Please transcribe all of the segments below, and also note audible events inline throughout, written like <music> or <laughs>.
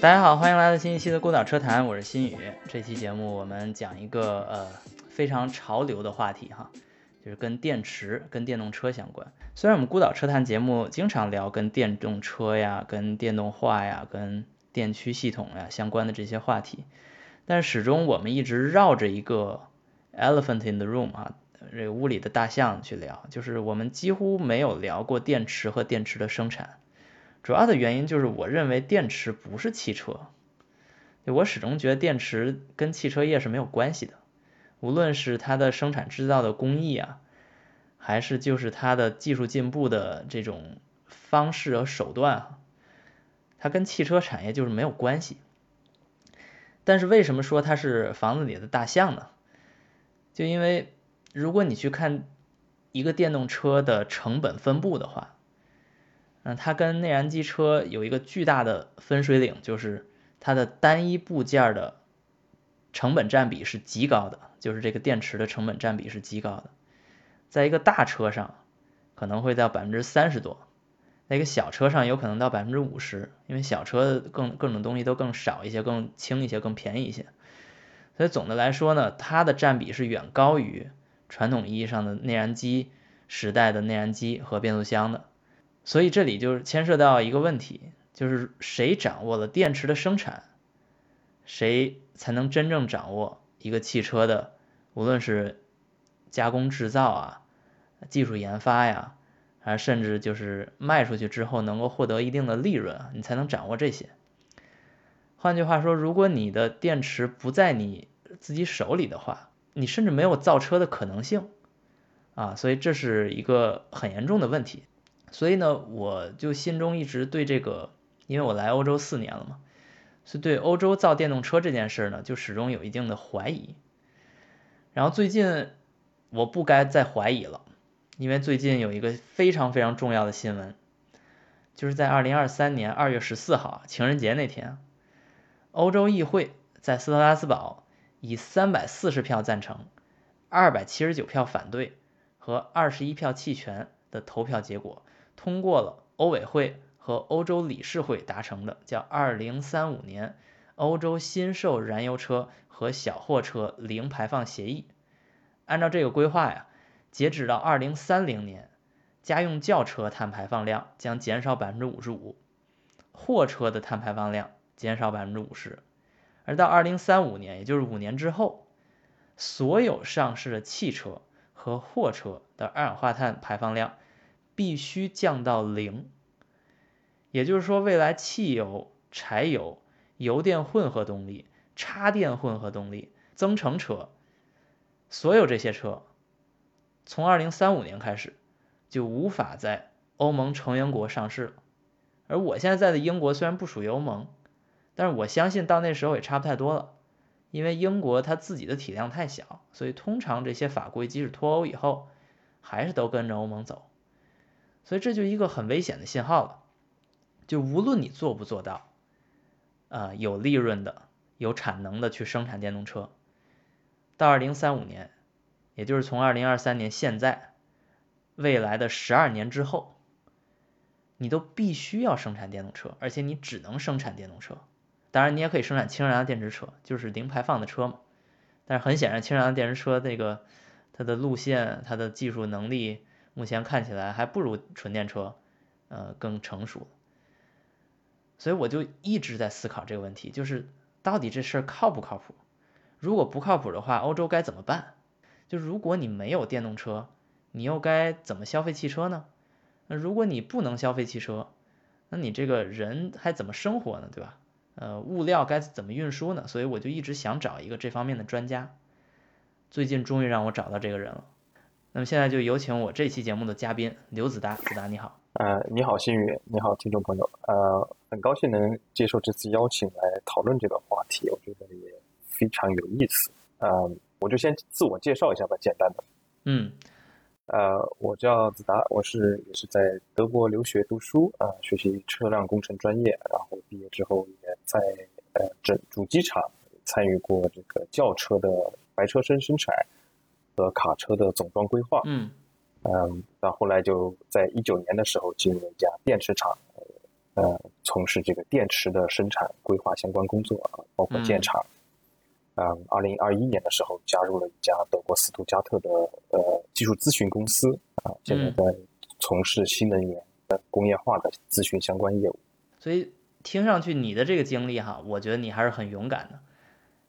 大家好，欢迎来到新一期的《孤岛车谈》，我是新宇。这期节目我们讲一个呃非常潮流的话题哈，就是跟电池、跟电动车相关。虽然我们《孤岛车谈》节目经常聊跟电动车呀、跟电动化呀、跟电驱系统呀相关的这些话题，但始终我们一直绕着一个 elephant in the room 啊，这个屋里的大象去聊，就是我们几乎没有聊过电池和电池的生产。主要的原因就是我认为电池不是汽车，我始终觉得电池跟汽车业是没有关系的，无论是它的生产制造的工艺啊，还是就是它的技术进步的这种方式和手段啊，它跟汽车产业就是没有关系。但是为什么说它是房子里的大象呢？就因为如果你去看一个电动车的成本分布的话。嗯，它跟内燃机车有一个巨大的分水岭，就是它的单一部件的成本占比是极高的，就是这个电池的成本占比是极高的。在一个大车上可能会到百分之三十多，那个小车上有可能到百分之五十，因为小车更各种东西都更少一些，更轻一些，更便宜一些。所以总的来说呢，它的占比是远高于传统意义上的内燃机时代的内燃机和变速箱的。所以这里就是牵涉到一个问题，就是谁掌握了电池的生产，谁才能真正掌握一个汽车的，无论是加工制造啊、技术研发呀，还甚至就是卖出去之后能够获得一定的利润，你才能掌握这些。换句话说，如果你的电池不在你自己手里的话，你甚至没有造车的可能性啊，所以这是一个很严重的问题。所以呢，我就心中一直对这个，因为我来欧洲四年了嘛，是对欧洲造电动车这件事呢，就始终有一定的怀疑。然后最近我不该再怀疑了，因为最近有一个非常非常重要的新闻，就是在二零二三年二月十四号情人节那天，欧洲议会在斯特拉斯堡以三百四十票赞成、二百七十九票反对和二十一票弃权的投票结果。通过了欧委会和欧洲理事会达成的叫《二零三五年欧洲新售燃油车和小货车零排放协议》。按照这个规划呀，截止到二零三零年，家用轿车碳排放量将减少百分之五十五，货车的碳排放量减少百分之五十，而到二零三五年，也就是五年之后，所有上市的汽车和货车的二氧化碳排放量。必须降到零，也就是说，未来汽油、柴油、油电混合动力、插电混合动力、增程车，所有这些车，从二零三五年开始就无法在欧盟成员国上市了。而我现在在的英国虽然不属于欧盟，但是我相信到那时候也差不太多了，因为英国它自己的体量太小，所以通常这些法规即使脱欧以后，还是都跟着欧盟走。所以这就一个很危险的信号了，就无论你做不做到，呃，有利润的、有产能的去生产电动车，到二零三五年，也就是从二零二三年现在，未来的十二年之后，你都必须要生产电动车，而且你只能生产电动车。当然，你也可以生产氢燃料电池车，就是零排放的车嘛。但是很显然，氢燃料电池车这个它的路线、它的技术能力。目前看起来还不如纯电车，呃，更成熟。所以我就一直在思考这个问题，就是到底这事儿靠不靠谱？如果不靠谱的话，欧洲该怎么办？就如果你没有电动车，你又该怎么消费汽车呢？那如果你不能消费汽车，那你这个人还怎么生活呢？对吧？呃，物料该怎么运输呢？所以我就一直想找一个这方面的专家，最近终于让我找到这个人了。那么现在就有请我这期节目的嘉宾刘子达，子达你好。呃，你好，新宇，你好，听众朋友，呃，很高兴能接受这次邀请来讨论这个话题，我觉得也非常有意思。呃，我就先自我介绍一下吧，简单的。嗯。呃，我叫子达，我是也是在德国留学读书，啊，学习车辆工程专业，然后毕业之后也在呃整主机厂参与过这个轿车的白车身生产。和卡车的总装规划，嗯，嗯，到后来就在一九年的时候进入一家电池厂，呃从事这个电池的生产规划相关工作啊，包括建厂。嗯，二零二一年的时候加入了一家德国斯图加特的呃技术咨询公司啊，现在在从事新能源的工业化的咨询相关业务。所以听上去你的这个经历哈，我觉得你还是很勇敢的，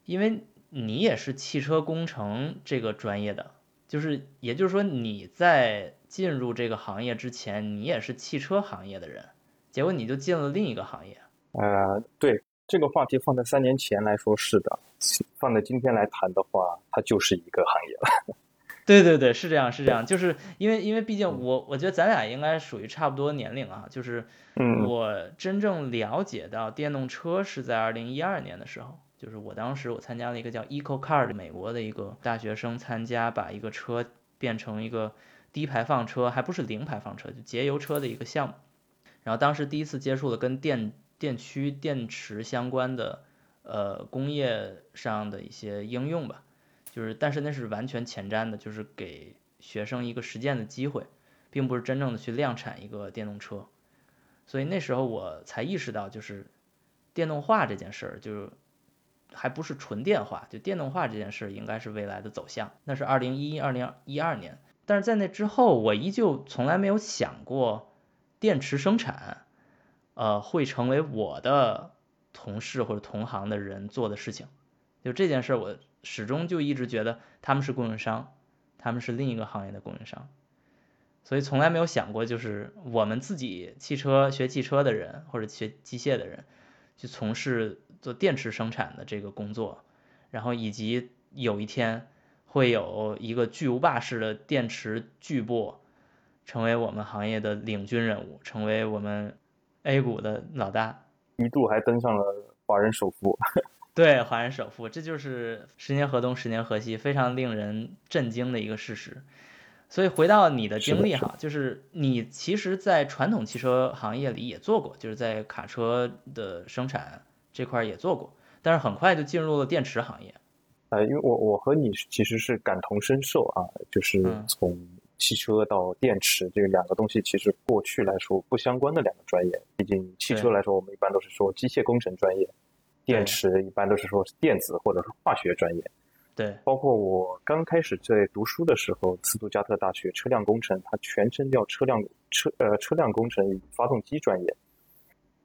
因为你也是汽车工程这个专业的，就是也就是说你在进入这个行业之前，你也是汽车行业的人，结果你就进了另一个行业。呃，对。这个话题放在三年前来说是的，放在今天来谈的话，它就是一个行业了。<laughs> 对对对，是这样是这样，就是因为因为毕竟我我觉得咱俩应该属于差不多年龄啊，就是我真正了解到电动车是在二零一二年的时候，就是我当时我参加了一个叫 Eco Car 的美国的一个大学生参加，把一个车变成一个低排放车，还不是零排放车，就节油车的一个项目，然后当时第一次接触了跟电。电驱电池相关的，呃，工业上的一些应用吧，就是，但是那是完全前瞻的，就是给学生一个实践的机会，并不是真正的去量产一个电动车，所以那时候我才意识到，就是电动化这件事儿，就是还不是纯电化，就电动化这件事应该是未来的走向，那是二零一二零一二年，但是在那之后，我依旧从来没有想过电池生产。呃，会成为我的同事或者同行的人做的事情，就这件事，我始终就一直觉得他们是供应商，他们是另一个行业的供应商，所以从来没有想过，就是我们自己汽车学汽车的人或者学机械的人去从事做电池生产的这个工作，然后以及有一天会有一个巨无霸式的电池巨擘成为我们行业的领军人物，成为我们。A 股的老大，一度还登上了华人首富。<laughs> 对，华人首富，这就是十年河东，十年河西，非常令人震惊的一个事实。所以回到你的经历哈，就是你其实，在传统汽车行业里也做过，就是在卡车的生产这块也做过，但是很快就进入了电池行业。呃，因为我我和你其实是感同身受啊，就是从。汽车到电池这两个东西，其实过去来说不相关的两个专业。毕竟汽车来说，我们一般都是说机械工程专业；电池一般都是说电子或者是化学专业。对，包括我刚开始在读书的时候，斯图加特大学车辆工程，它全称叫车辆车呃车辆工程与发动机专业。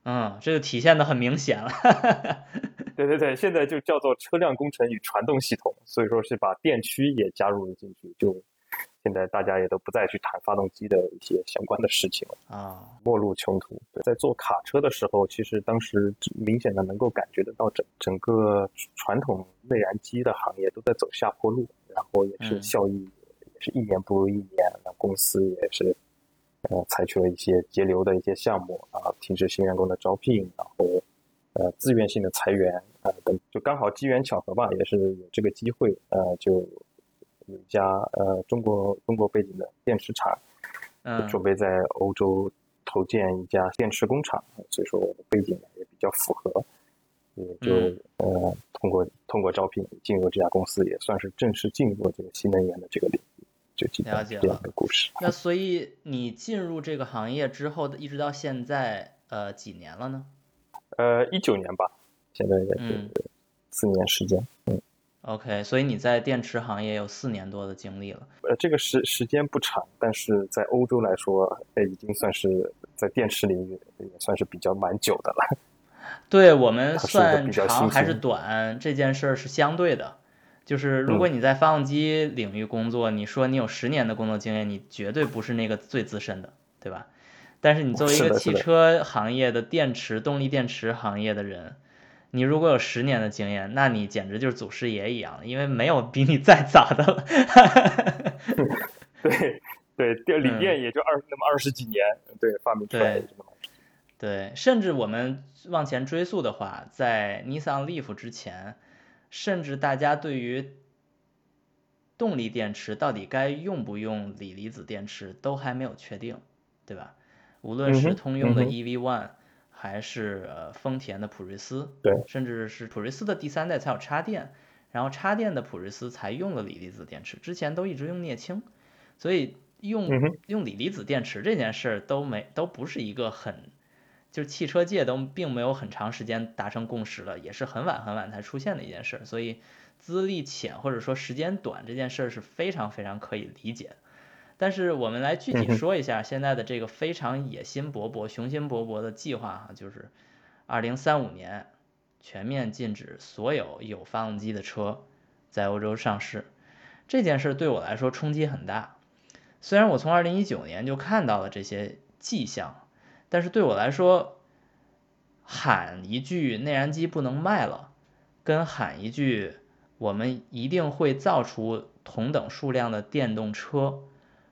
嗯，这就体现的很明显了。<laughs> 对对对，现在就叫做车辆工程与传动系统，所以说是把电驱也加入了进去，就。现在大家也都不再去谈发动机的一些相关的事情了啊，末路穷途。在做卡车的时候，其实当时明显的能够感觉得到整整个传统内燃机的行业都在走下坡路，然后也是效益也是一年不如一年，那公司也是呃采取了一些节流的一些项目啊，停止新员工的招聘，然后呃自愿性的裁员啊等，就刚好机缘巧合吧，也是有这个机会呃就。有一家呃中国中国背景的电池厂，嗯，准备在欧洲投建一家电池工厂，所以说我的背景也比较符合，也就呃通过通过招聘进入这家公司，也算是正式进入这个新能源的这个领域，就了解这样的故事。那所以你进入这个行业之后，一直到现在呃几年了呢？呃，一九年吧，现在也是四年时间，嗯。OK，所以你在电池行业有四年多的经历了。呃，这个时时间不长，但是在欧洲来说，呃，已经算是在电池领域也算是比较蛮久的了。对我们 <laughs> 算长还是短这件事儿是相对的，就是如果你在发动机领域工作，你说你有十年的工作经验，你绝对不是那个最资深的，对吧？但是你作为一个汽车行业的电池动力电池行业的人。你如果有十年的经验，那你简直就是祖师爷一样，因为没有比你再早的了。对对，电 <laughs> 锂电也就二那么二十几年，对发明出来的对，甚至我们往前追溯的话，在 Nissan Leaf 之前，甚至大家对于动力电池到底该用不用锂离子电池都还没有确定，对吧？无论是通用的 EV One。还是呃丰田的普锐斯，对，甚至是普锐斯的第三代才有插电，然后插电的普锐斯才用了锂离子电池，之前都一直用镍氢，所以用用锂离子电池这件事儿都没都不是一个很就是汽车界都并没有很长时间达成共识了，也是很晚很晚才出现的一件事，所以资历浅或者说时间短这件事是非常非常可以理解的。但是我们来具体说一下现在的这个非常野心勃勃、雄心勃勃的计划哈，就是二零三五年全面禁止所有有发动机的车在欧洲上市。这件事对我来说冲击很大，虽然我从二零一九年就看到了这些迹象，但是对我来说，喊一句内燃机不能卖了，跟喊一句我们一定会造出同等数量的电动车，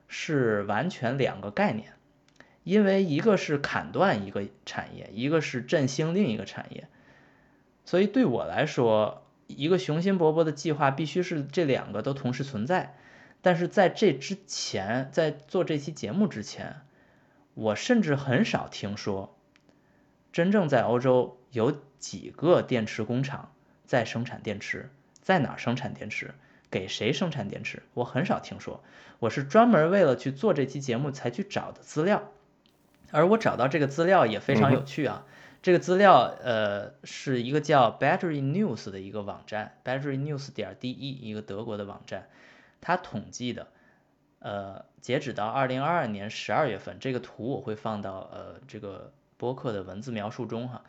是完全两个概念，因为一个是砍断一个产业，一个是振兴另一个产业，所以对我来说。一个雄心勃勃的计划必须是这两个都同时存在，但是在这之前，在做这期节目之前，我甚至很少听说，真正在欧洲有几个电池工厂在生产电池，在哪儿生产电池，给谁生产电池，我很少听说。我是专门为了去做这期节目才去找的资料，而我找到这个资料也非常有趣啊。这个资料，呃，是一个叫 Battery News 的一个网站，Battery News 点 de，一个德国的网站，它统计的，呃，截止到二零二二年十二月份，这个图我会放到呃这个播客的文字描述中哈，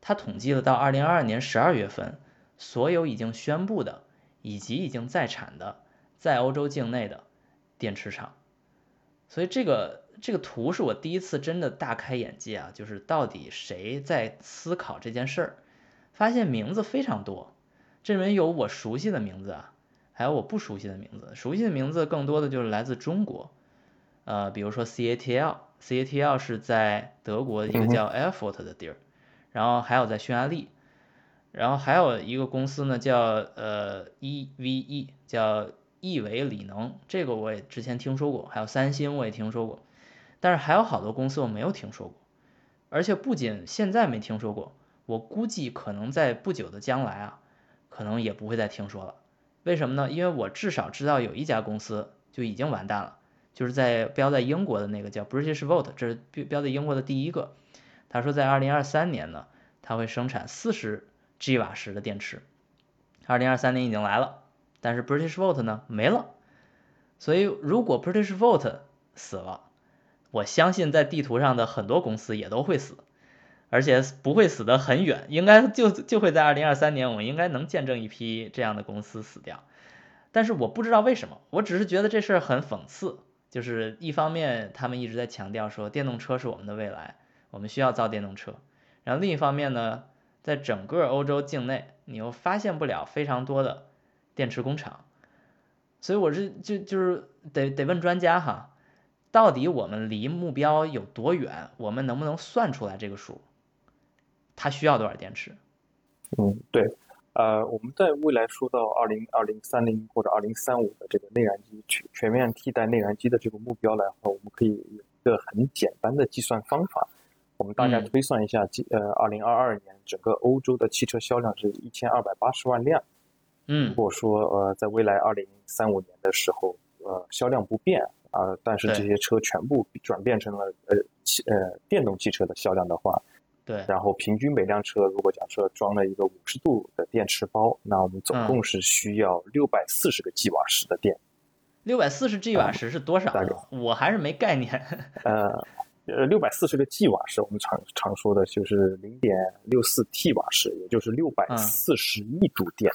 它统计了到二零二二年十二月份，所有已经宣布的以及已经在产的在欧洲境内的电池厂，所以这个。这个图是我第一次真的大开眼界啊！就是到底谁在思考这件事儿？发现名字非常多，这里面有我熟悉的名字啊，还有我不熟悉的名字。熟悉的名字更多的就是来自中国，呃，比如说 CATL，CATL 是在德国一个叫 Erfurt 的地儿，然后还有在匈牙利，然后还有一个公司呢叫呃 EVE，叫亿维锂能，这个我也之前听说过，还有三星我也听说过。但是还有好多公司我没有听说过，而且不仅现在没听说过，我估计可能在不久的将来啊，可能也不会再听说了。为什么呢？因为我至少知道有一家公司就已经完蛋了，就是在标在英国的那个叫 British Volt，这是标标在英国的第一个。他说在二零二三年呢，他会生产四十 G 瓦时的电池。二零二三年已经来了，但是 British Volt 呢没了。所以如果 British Volt 死了，我相信在地图上的很多公司也都会死，而且不会死得很远，应该就就会在二零二三年，我们应该能见证一批这样的公司死掉。但是我不知道为什么，我只是觉得这事儿很讽刺，就是一方面他们一直在强调说电动车是我们的未来，我们需要造电动车，然后另一方面呢，在整个欧洲境内，你又发现不了非常多的电池工厂，所以我是就就是得得问专家哈。到底我们离目标有多远？我们能不能算出来这个数？它需要多少电池？嗯，对，呃，我们在未来说到二零二零三零或者二零三五的这个内燃机全全面替代内燃机的这个目标来话，我们可以有一个很简单的计算方法，我们大概推算一下，呃，二零二二年整个欧洲的汽车销量是一千二百八十万辆。嗯，如果说呃，在未来二零三五年的时候，呃，销量不变。啊，但是这些车全部转变成了呃汽呃电动汽车的销量的话，对，然后平均每辆车如果假设装了一个五十度的电池包，那我们总共是需要六百四十个 g 瓦时的电。六百四十 g 瓦时是多少？我还是没概念。<laughs> 呃呃，六百四十个 g 瓦时，我们常常说的就是零点六四 t 瓦时，也就是六百四十亿度电。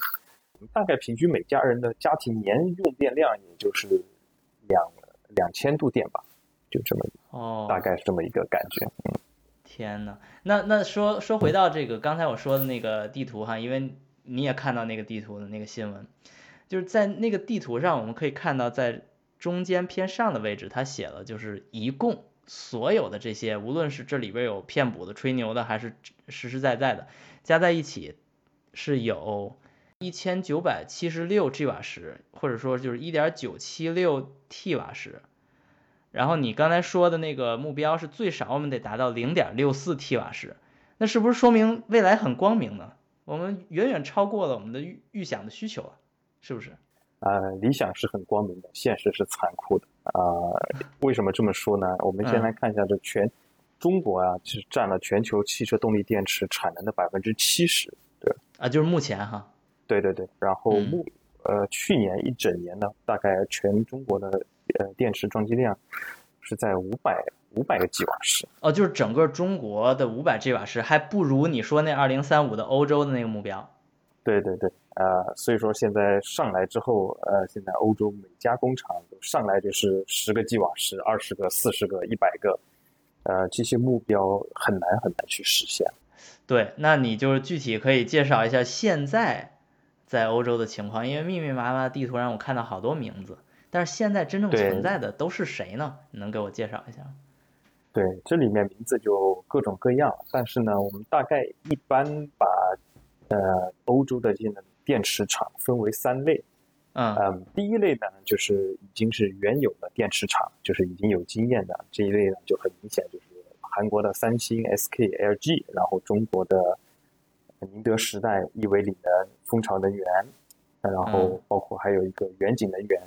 大概平均每家人的家庭年用电量也就是两。两千度电吧，就这么哦，大概是这么一个感觉。嗯，天呐，那那说说回到这个刚才我说的那个地图哈，因为你也看到那个地图的那个新闻，就是在那个地图上，我们可以看到在中间偏上的位置，它写了就是一共所有的这些，无论是这里边有骗补的、吹牛的，还是实实在在的，加在一起是有。一千九百七十六 G 瓦时，或者说就是一点九七六 T 瓦时。然后你刚才说的那个目标是最少我们得达到零点六四 T 瓦时，那是不是说明未来很光明呢？我们远远超过了我们的预预想的需求啊，是不是？呃，理想是很光明的，现实是残酷的。啊，为什么这么说呢？我们先来看一下这全中国啊，其实占了全球汽车动力电池产能的百分之七十。对啊，就是目前哈。对对对，然后目呃去年一整年呢，大概全中国的呃电池装机量是在五百五百个 g 瓦时。哦，就是整个中国的五百 g 瓦时，还不如你说那二零三五的欧洲的那个目标。对对对，呃，所以说现在上来之后，呃，现在欧洲每家工厂都上来就是十个 g 瓦时、二十个、四十个、一百个，呃，这些目标很难很难去实现。对，那你就是具体可以介绍一下现在在欧洲的情况，因为密密麻麻的地图上我看到好多名字，但是现在真正存在的都是谁呢？你能给我介绍一下？对，这里面名字就各种各样，但是呢，我们大概一般把。呃，欧洲的这些电池厂分为三类，嗯，第一类呢，就是已经是原有的电池厂，就是已经有经验的这一类呢，就很明显就是韩国的三星、SK、LG，然后中国的宁德时代、亿维锂能、蜂巢能源，然后包括还有一个远景能源，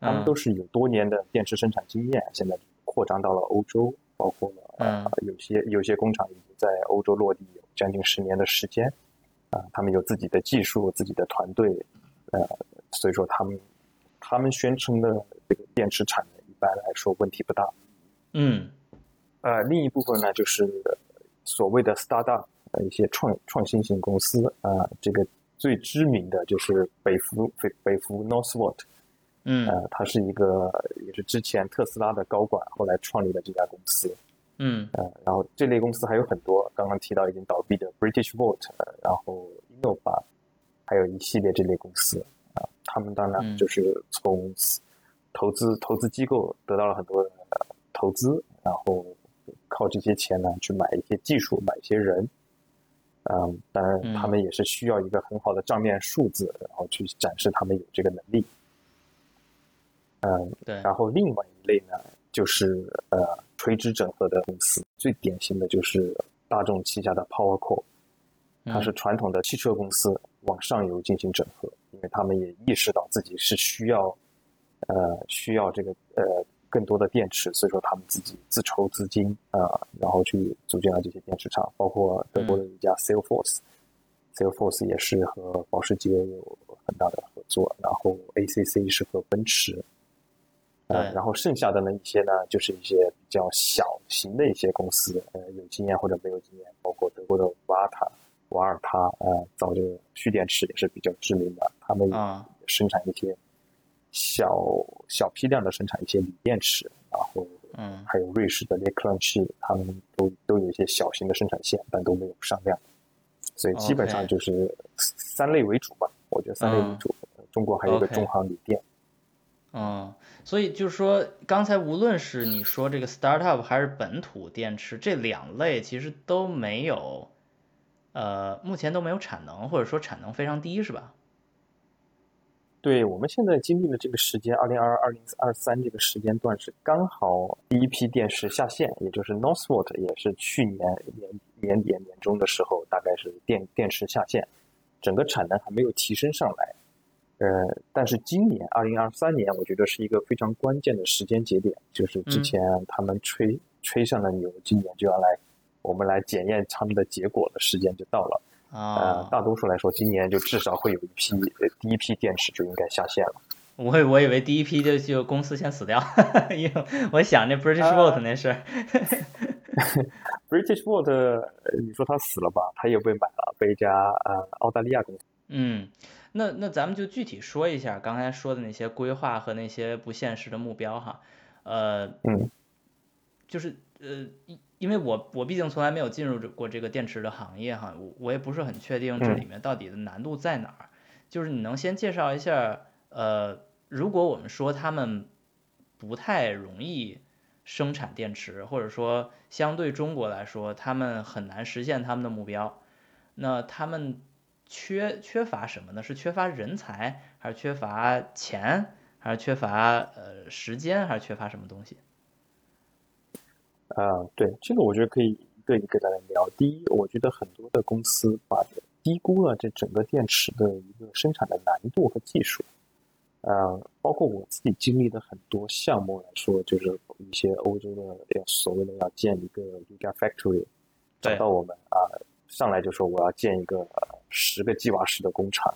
他们都是有多年的电池生产经验，现在扩张到了欧洲，包括呃有些有些工厂已经在欧洲落地有将近十年的时间。啊，他们有自己的技术、自己的团队，呃，所以说他们他们宣称的这个电池产能一般来说问题不大。嗯，呃，另一部分呢就是所谓的 startup，呃，一些创创新型公司啊，这个最知名的就是北孚北北孚 Northvolt，嗯，呃，他是一个也是之前特斯拉的高管，后来创立的这家公司。嗯，呃，然后这类公司还有很多，刚刚提到已经倒闭的 British Vote，然后 Innova，还有一系列这类公司。啊，他们当然就是从投资投资机构得到了很多的投资，然后靠这些钱呢去买一些技术，买一些人，嗯，当然他们也是需要一个很好的账面数字，然后去展示他们有这个能力。嗯，对，然后另外一类呢。就是呃垂直整合的公司，最典型的就是大众旗下的 PowerCo，r 它是传统的汽车公司往上游进行整合，因为他们也意识到自己是需要呃需要这个呃更多的电池，所以说他们自己自筹资金啊，然后去组建了这些电池厂，包括德国的一家 Salesforce，Salesforce 也是和保时捷有很大的合作，然后 ACC 是和奔驰。呃，然后剩下的呢一些呢，就是一些比较小型的一些公司，呃，有经验或者没有经验，包括德国的瓦塔、瓦尔塔，呃，造这个蓄电池也是比较知名的，他们生产一些小小批量的生产一些锂电池，然后，嗯，还有瑞士的 l e l a n c 他们都都有一些小型的生产线，但都没有上量，所以基本上就是三类为主吧，我觉得三类为主，中国还有一个中航锂电。嗯，所以就是说，刚才无论是你说这个 startup 还是本土电池这两类，其实都没有，呃，目前都没有产能，或者说产能非常低，是吧？对，我们现在经历的这个时间，二零二二零二三这个时间段是刚好第一批电池下线，也就是 Northvolt 也是去年年年底年中的时候，大概是电电池下线，整个产能还没有提升上来。呃，但是今年二零二三年，我觉得是一个非常关键的时间节点，就是之前他们吹吹上了牛，今年就要来，我们来检验他们的结果的时间就到了。啊，大多数来说，今年就至少会有一批第一批电池就应该下线了。我我以为第一批就就公司先死掉，<laughs> 因为我想那 British Volt 那是。<laughs> British Volt，你说他死了吧？他也被买了，被一家呃澳大利亚公司。嗯。那那咱们就具体说一下刚才说的那些规划和那些不现实的目标哈，呃，嗯，就是呃，因因为我我毕竟从来没有进入过这个电池的行业哈，我我也不是很确定这里面到底的难度在哪儿。就是你能先介绍一下，呃，如果我们说他们不太容易生产电池，或者说相对中国来说他们很难实现他们的目标，那他们。缺缺乏什么呢？是缺乏人才，还是缺乏钱，还是缺乏呃时间，还是缺乏什么东西？啊，对，这个我觉得可以一个一个的来聊。第一，我觉得很多的公司把低估了这整个电池的一个生产的难度和技术。呃，包括我自己经历的很多项目来说，就是一些欧洲的要所谓的要建一个 Gigafactory，找到我们啊，上来就说我要建一个十个 G 瓦时的工厂，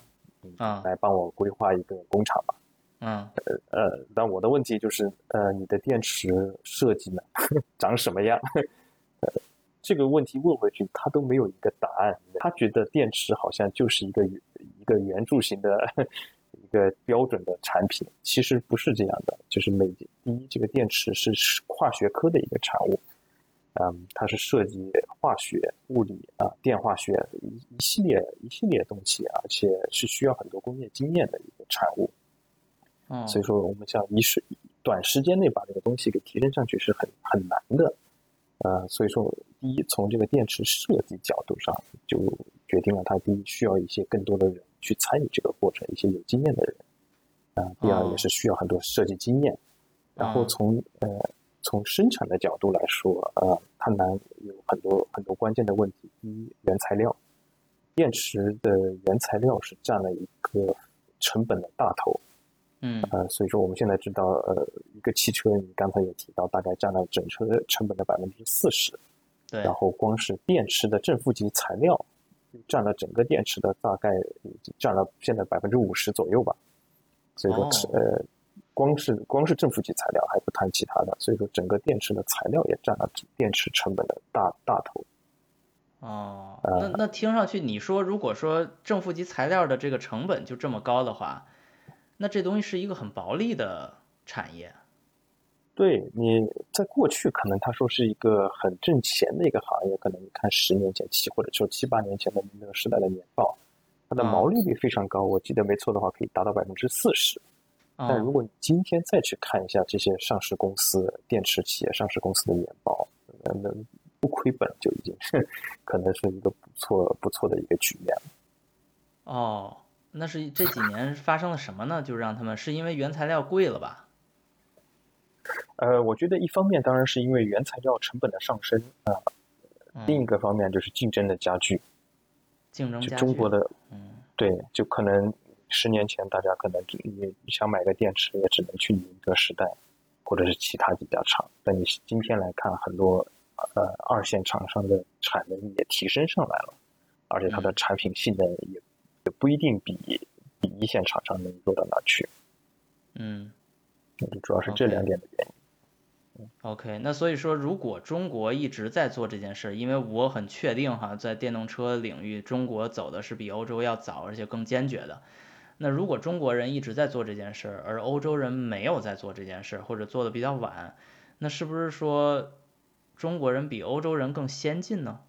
嗯，来帮我规划一个工厂吧。嗯，呃呃，但我的问题就是，呃，你的电池设计呢，<laughs> 长什么样？<laughs> 呃，这个问题问回去，他都没有一个答案。他觉得电池好像就是一个一个圆柱形的。<laughs> 一个标准的产品其实不是这样的，就是每第一，这个电池是跨学科的一个产物，嗯，它是涉及化学、物理啊、电化学一一系列一系列东西，而且是需要很多工业经验的一个产物。嗯，所以说我们想一时短时间内把这个东西给提升上去是很很难的，呃，所以说第一，从这个电池设计角度上就决定了它第一需要一些更多的人。去参与这个过程，一些有经验的人，啊，第二也是需要很多设计经验。然后从呃从生产的角度来说，呃，它难有很多很多关键的问题。第一，原材料，电池的原材料是占了一个成本的大头。嗯，呃，所以说我们现在知道，呃，一个汽车，你刚才也提到，大概占了整车成本的百分之四十。对。然后光是电池的正负极材料。占了整个电池的大概占了现在百分之五十左右吧，所以说呃，光是光是正负极材料还不谈其他的，所以说整个电池的材料也占了电池成本的大大头。哦，那那听上去你说如果说正负极材料的这个成本就这么高的话，那这东西是一个很薄利的产业。对，你在过去可能他说是一个很挣钱的一个行业，可能你看十年前七或者说七八年前的那个时代的年报，它的毛利率非常高，我记得没错的话可以达到百分之四十。但如果你今天再去看一下这些上市公司电池企业上市公司的年报，那那不亏本就已经是可能是一个不错不错的一个局面了。哦，那是这几年发生了什么呢？就让他们是因为原材料贵了吧？呃，我觉得一方面当然是因为原材料成本的上升啊，另一个方面就是竞争的加剧。竞争加剧。中国的，嗯，对，就可能十年前大家可能你想买个电池也只能去宁德时代，或者是其他几家厂。但你今天来看，很多呃二线厂商的产能也提升上来了，而且它的产品性能也也不一定比比一线厂商能做到哪去。嗯。主要是这两点的原因。OK，那所以说，如果中国一直在做这件事，因为我很确定哈，在电动车领域，中国走的是比欧洲要早，而且更坚决的。那如果中国人一直在做这件事，而欧洲人没有在做这件事，或者做的比较晚，那是不是说中国人比欧洲人更先进呢？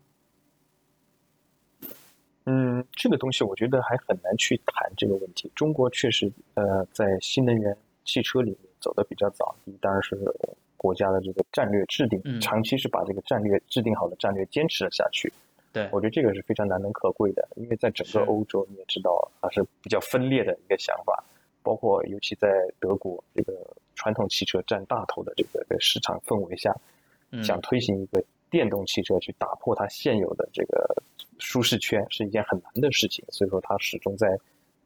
嗯，这个东西我觉得还很难去谈这个问题。中国确实，呃，在新能源。汽车里面走的比较早，当然是国家的这个战略制定，长期是把这个战略制定好的战略坚持了下去。对，我觉得这个是非常难能可贵的，因为在整个欧洲你也知道，它是比较分裂的一个想法，包括尤其在德国这个传统汽车占大头的这个市场氛围下，想推行一个电动汽车去打破它现有的这个舒适圈是一件很难的事情，所以说它始终在。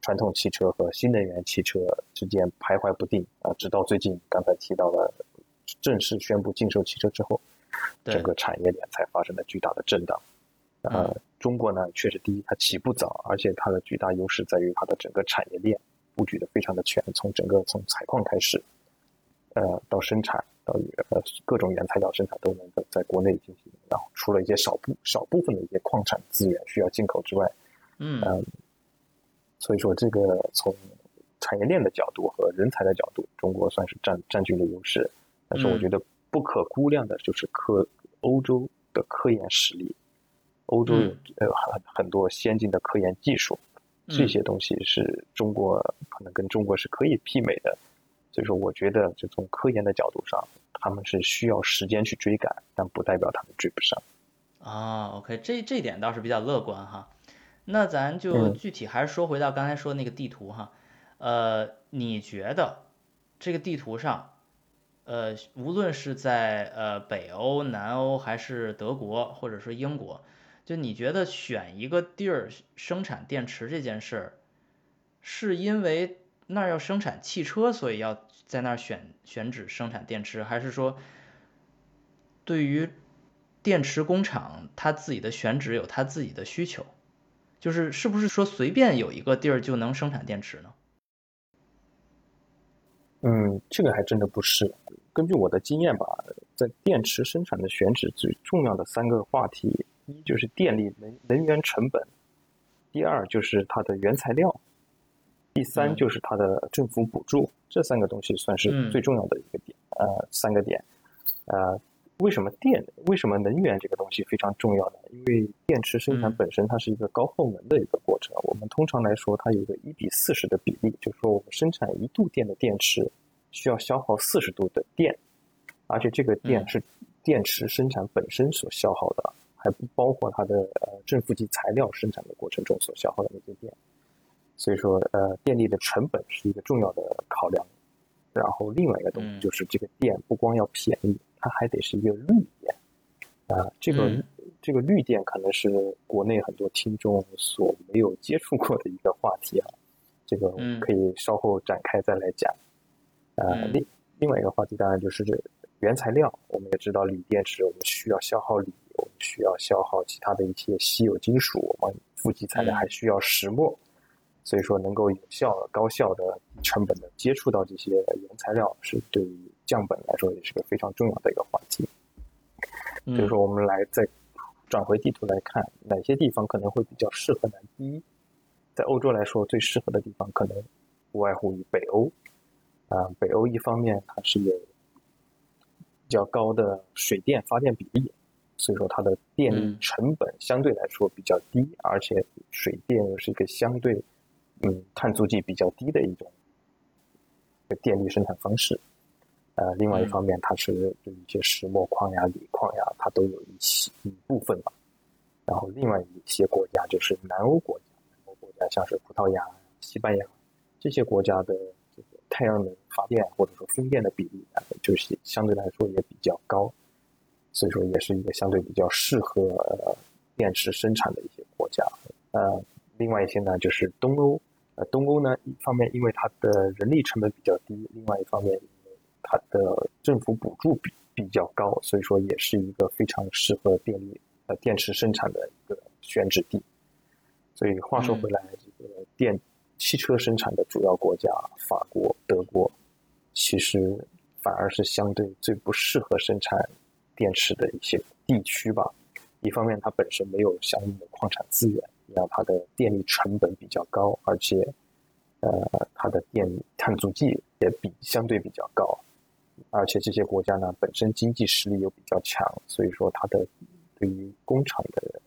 传统汽车和新能源汽车之间徘徊不定啊，直到最近刚才提到了正式宣布禁售汽车之后，整个产业链才发生了巨大的震荡。呃，中国呢，确实第一它起步早，而且它的巨大优势在于它的整个产业链布局的非常的全，从整个从采矿开始，呃，到生产到呃各种原材料生产都能够在国内进行，然后除了一些少部少部分的一些矿产资源需要进口之外，嗯。所以说，这个从产业链的角度和人才的角度，中国算是占占据了优势。但是，我觉得不可估量的就是科欧洲的科研实力，欧洲有呃很很多先进的科研技术，这些东西是中国可能跟中国是可以媲美的。所以说，我觉得就从科研的角度上，他们是需要时间去追赶，但不代表他们追不上。啊，OK，这这点倒是比较乐观哈。那咱就具体还是说回到刚才说那个地图哈，呃，你觉得这个地图上，呃，无论是在呃北欧、南欧还是德国或者说英国，就你觉得选一个地儿生产电池这件事儿，是因为那儿要生产汽车，所以要在那儿选选址生产电池，还是说对于电池工厂它自己的选址有它自己的需求？就是是不是说随便有一个地儿就能生产电池呢？嗯，这个还真的不是。根据我的经验吧，在电池生产的选址最重要的三个话题，一就是电力能能源成本，第二就是它的原材料，第三就是它的政府补助。这三个东西算是最重要的一个点。呃，三个点。呃，为什么电？为什么能源这个东西非常重要呢？因为电池生产本身它是一个高耗能的一个过程。我们通常来说，它有个一比四十的比例，就是说我们生产一度电的电池。需要消耗四十度的电，而且这个电是电池生产本身所消耗的，还不包括它的呃正负极材料生产的过程中所消耗的那些电。所以说，呃，电力的成本是一个重要的考量。然后另外一个东西就是这个电不光要便宜，它还得是一个绿电。啊，这个这个绿电可能是国内很多听众所没有接触过的一个话题啊，这个可以稍后展开再来讲。呃，另另外一个话题当然就是这原材料。我们也知道，锂电池我们需要消耗锂，需要消耗其他的一些稀有金属，我们负极材料还需要石墨。所以说，能够有效、高效的、成本的接触到这些原材料，是对于降本来说也是个非常重要的一个话题。所以说，我们来再转回地图来看，哪些地方可能会比较适合呢？第一，在欧洲来说，最适合的地方可能不外乎于北欧。啊，北欧一方面它是有比较高的水电发电比例，所以说它的电力成本相对来说比较低，而且水电又是一个相对嗯碳足迹比较低的一种电力生产方式。呃，另外一方面，它是对一些石墨矿呀、锂矿呀，它都有一些一部分吧。然后另外一些国家就是南欧国家，南欧国家像是葡萄牙、西班牙这些国家的这个。太阳能发电或者说风电的比例啊，就是相对来说也比较高，所以说也是一个相对比较适合电池生产的一些国家。呃，另外一些呢，就是东欧。呃，东欧呢，一方面因为它的人力成本比较低，另外一方面它的政府补助比比较高，所以说也是一个非常适合电力呃电池生产的一个选址地。所以话说回来，这个电。汽车生产的主要国家法国、德国，其实反而是相对最不适合生产电池的一些地区吧。一方面，它本身没有相应的矿产资源，让它的电力成本比较高，而且，呃，它的电碳足迹也比相对比较高。而且这些国家呢，本身经济实力又比较强，所以说它的对于工厂的。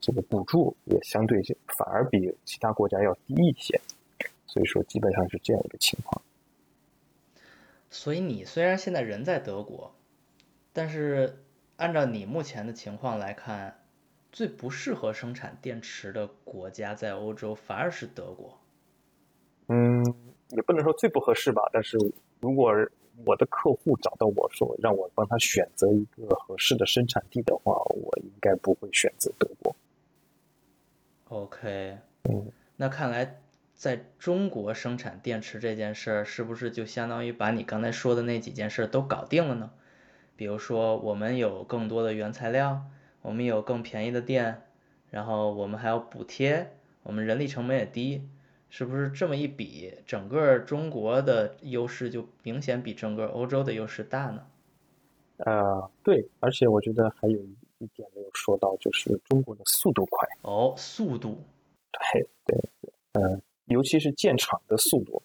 这个补助也相对反而比其他国家要低一些，所以说基本上是这样一个情况。所以你虽然现在人在德国，但是按照你目前的情况来看，最不适合生产电池的国家在欧洲反而是德国。嗯，也不能说最不合适吧，但是如果我的客户找到我说让我帮他选择一个合适的生产地的话，我应该不会选择德国。OK，嗯，那看来在中国生产电池这件事儿，是不是就相当于把你刚才说的那几件事都搞定了呢？比如说，我们有更多的原材料，我们有更便宜的电，然后我们还有补贴，我们人力成本也低，是不是这么一比，整个中国的优势就明显比整个欧洲的优势大呢？呃，对，而且我觉得还有一。一点没有说到，就是中国的速度快哦，速度，对对，嗯，尤其是建厂的速度。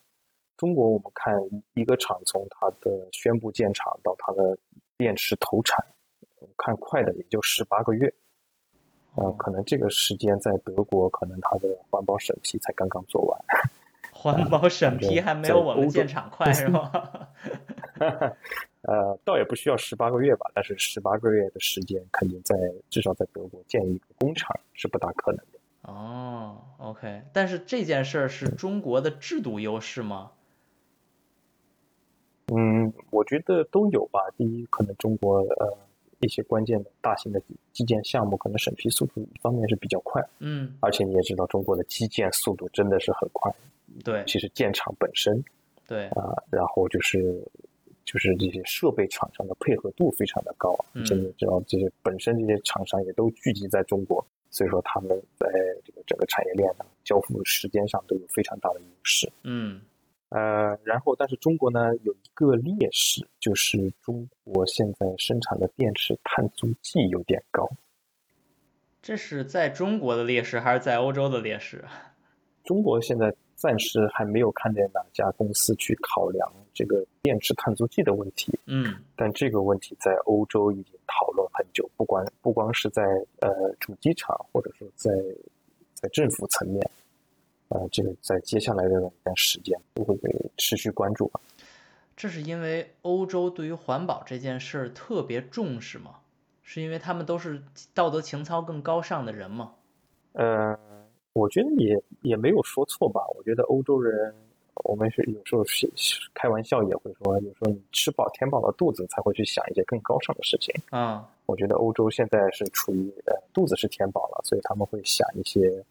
中国我们看一个厂从它的宣布建厂到它的电池投产，看快的也就十八个月，呃，可能这个时间在德国，可能它的环保审批才刚刚做完，环保审批还没有我们建厂快是吗？<laughs> 呃，倒也不需要十八个月吧，但是十八个月的时间，肯定在至少在德国建一个工厂是不大可能的。哦，OK，但是这件事儿是中国的制度优势吗？嗯，我觉得都有吧。第一，可能中国呃一些关键的大型的基建项目，可能审批速度一方面是比较快，嗯，而且你也知道中国的基建速度真的是很快，对，其实建厂本身。对，啊，然后就是就是这些设备厂商的配合度非常的高，嗯。而且你知道这些本身这些厂商也都聚集在中国，所以说他们在这个整个产业链上交付时间上都有非常大的优势。嗯呃，然后但是中国呢有一个劣势，就是中国现在生产的电池碳足迹有点高。这是在中国的劣势还是在欧洲的劣势？中国现在暂时还没有看见哪家公司去考量这个电池碳足迹的问题，嗯但这个问题在欧洲已经讨论很久，不管不光是在呃主机厂，或者说在在政府层面，呃，这个在接下来的一段时间都会被持续关注吧。这是因为欧洲对于环保这件事儿特别重视吗？是因为他们都是道德情操更高尚的人吗？呃，我觉得也也没有说错吧。我觉得欧洲人，我们是有时候是开玩笑也会说，有时候你吃饱填饱了肚子，才会去想一些更高尚的事情。啊，我觉得欧洲现在是处于呃肚子是填饱了，所以他们会想一些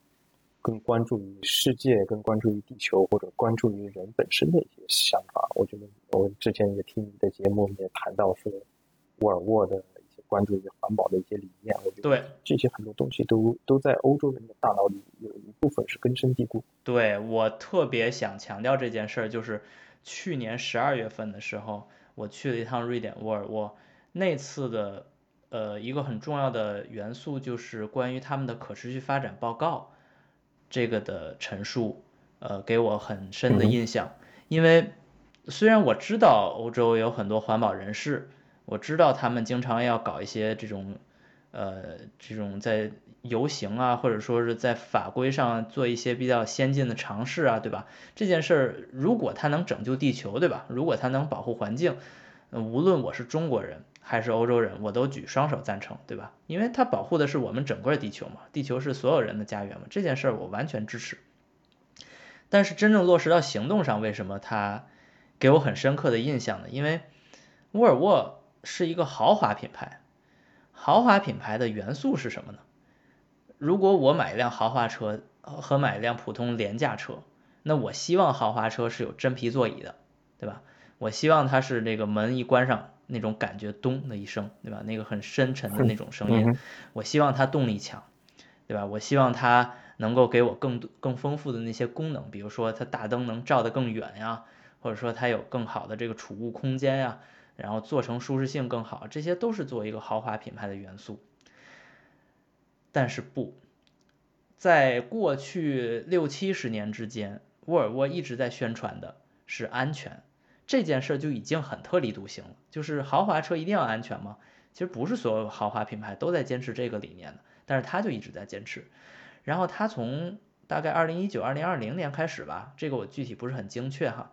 更关注于世界、更关注于地球或者关注于人本身的一些想法。我觉得我之前也听你的节目也谈到说，沃尔沃的一些关注于环保的一些理念，我觉得对这些很多东西都都在欧洲人的大脑里有一部分是根深蒂固。对，我特别想强调这件事儿，就是去年十二月份的时候，我去了一趟瑞典沃尔沃，那次的呃一个很重要的元素就是关于他们的可持续发展报告这个的陈述，呃，给我很深的印象。因为虽然我知道欧洲有很多环保人士，我知道他们经常要搞一些这种呃这种在游行啊，或者说是在法规上做一些比较先进的尝试啊，对吧？这件事儿如果它能拯救地球，对吧？如果它能保护环境，呃无论我是中国人还是欧洲人，我都举双手赞成，对吧？因为它保护的是我们整个地球嘛，地球是所有人的家园嘛，这件事儿我完全支持。但是真正落实到行动上，为什么它给我很深刻的印象呢？因为沃尔沃是一个豪华品牌，豪华品牌的元素是什么呢？如果我买一辆豪华车和买一辆普通廉价车，那我希望豪华车是有真皮座椅的，对吧？我希望它是这个门一关上那种感觉咚的一声，对吧？那个很深沉的那种声音我希望它动力强，对吧？我希望它能够给我更多更丰富的那些功能，比如说它大灯能照得更远呀，或者说它有更好的这个储物空间呀，然后做成舒适性更好，这些都是作为一个豪华品牌的元素。但是不，在过去六七十年之间，沃尔沃一直在宣传的是安全，这件事就已经很特立独行了。就是豪华车一定要安全吗？其实不是所有豪华品牌都在坚持这个理念的，但是他就一直在坚持。然后他从大概二零一九、二零二零年开始吧，这个我具体不是很精确哈，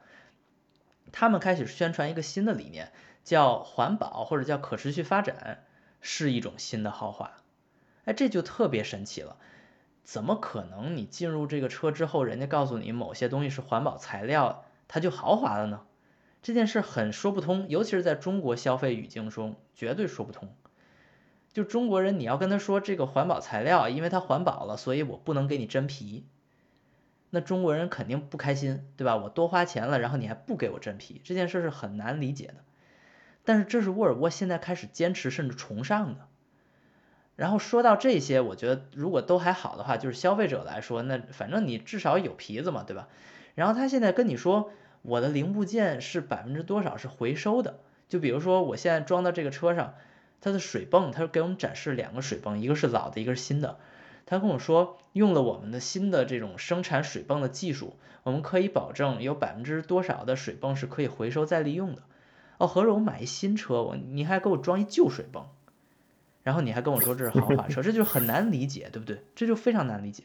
他们开始宣传一个新的理念，叫环保或者叫可持续发展，是一种新的豪华。哎，这就特别神奇了。怎么可能你进入这个车之后，人家告诉你某些东西是环保材料，它就豪华了呢？这件事很说不通，尤其是在中国消费语境中，绝对说不通。就中国人，你要跟他说这个环保材料，因为它环保了，所以我不能给你真皮，那中国人肯定不开心，对吧？我多花钱了，然后你还不给我真皮，这件事是很难理解的。但是这是沃尔沃现在开始坚持甚至崇尚的。然后说到这些，我觉得如果都还好的话，就是消费者来说，那反正你至少有皮子嘛，对吧？然后他现在跟你说，我的零部件是百分之多少是回收的，就比如说我现在装到这个车上，它的水泵，他给我们展示两个水泵，一个是老的，一个是新的。他跟我说，用了我们的新的这种生产水泵的技术，我们可以保证有百分之多少的水泵是可以回收再利用的。哦，合着我买一新车，我你还给我装一旧水泵。然后你还跟我说这是豪华车，这就很难理解，对不对？这就非常难理解。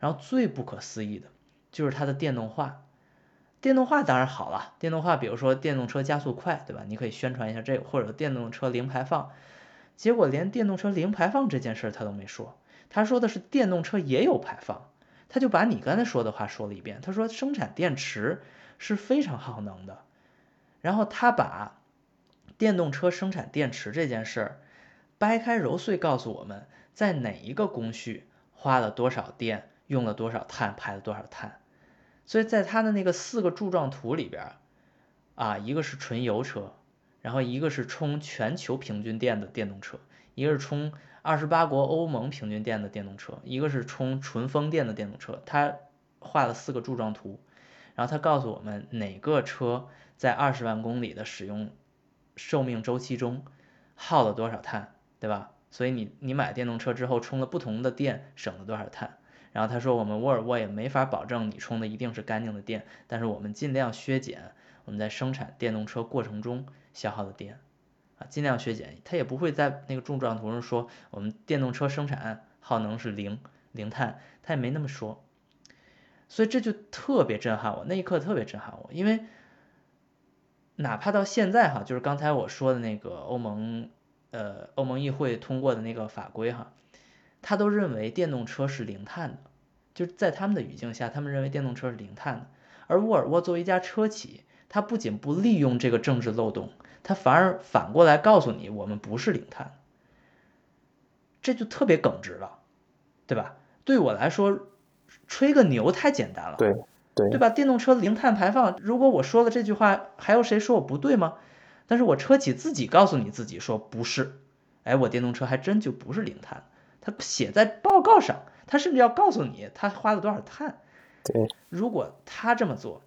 然后最不可思议的就是它的电动化，电动化当然好了，电动化比如说电动车加速快，对吧？你可以宣传一下这个，或者电动车零排放。结果连电动车零排放这件事他都没说，他说的是电动车也有排放，他就把你刚才说的话说了一遍。他说生产电池是非常耗能的，然后他把电动车生产电池这件事儿。掰开揉碎告诉我们在哪一个工序花了多少电，用了多少碳，排了多少碳。所以在它的那个四个柱状图里边，啊，一个是纯油车，然后一个是充全球平均电的电动车，一个是充二十八国欧盟平均电的电动车，一个是充纯风电的电动车。它画了四个柱状图，然后它告诉我们哪个车在二十万公里的使用寿命周期中耗了多少碳，对吧？所以你你买电动车之后充了不同的电，省了多少碳？然后他说，我们沃尔沃也没法保证你充的一定是干净的电，但是我们尽量削减我们在生产电动车过程中消耗的电，啊，尽量削减。他也不会在那个柱状图上说我们电动车生产耗能是零零碳，他也没那么说。所以这就特别震撼我，那一刻特别震撼我，因为哪怕到现在哈，就是刚才我说的那个欧盟呃欧盟议会通过的那个法规哈。他都认为电动车是零碳的，就是在他们的语境下，他们认为电动车是零碳的。而沃尔沃作为一家车企，它不仅不利用这个政治漏洞，它反而反过来告诉你，我们不是零碳，这就特别耿直了，对吧？对我来说，吹个牛太简单了，对对对吧？电动车零碳排放，如果我说了这句话，还有谁说我不对吗？但是我车企自己告诉你自己说不是，哎，我电动车还真就不是零碳。他写在报告上，他甚至要告诉你他花了多少碳。对，如果他这么做，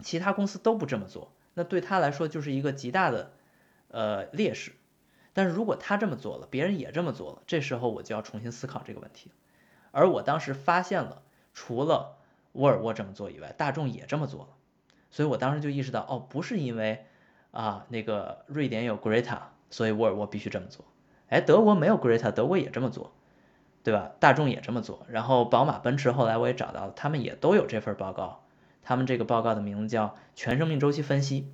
其他公司都不这么做，那对他来说就是一个极大的呃劣势。但是如果他这么做了，别人也这么做了，这时候我就要重新思考这个问题。而我当时发现了，除了沃尔沃这么做以外，大众也这么做了。所以我当时就意识到，哦，不是因为啊那个瑞典有 Greta，所以沃尔沃必须这么做。哎，德国没有 Greta，德国也这么做，对吧？大众也这么做，然后宝马、奔驰后来我也找到了，他们也都有这份报告，他们这个报告的名字叫全生命周期分析。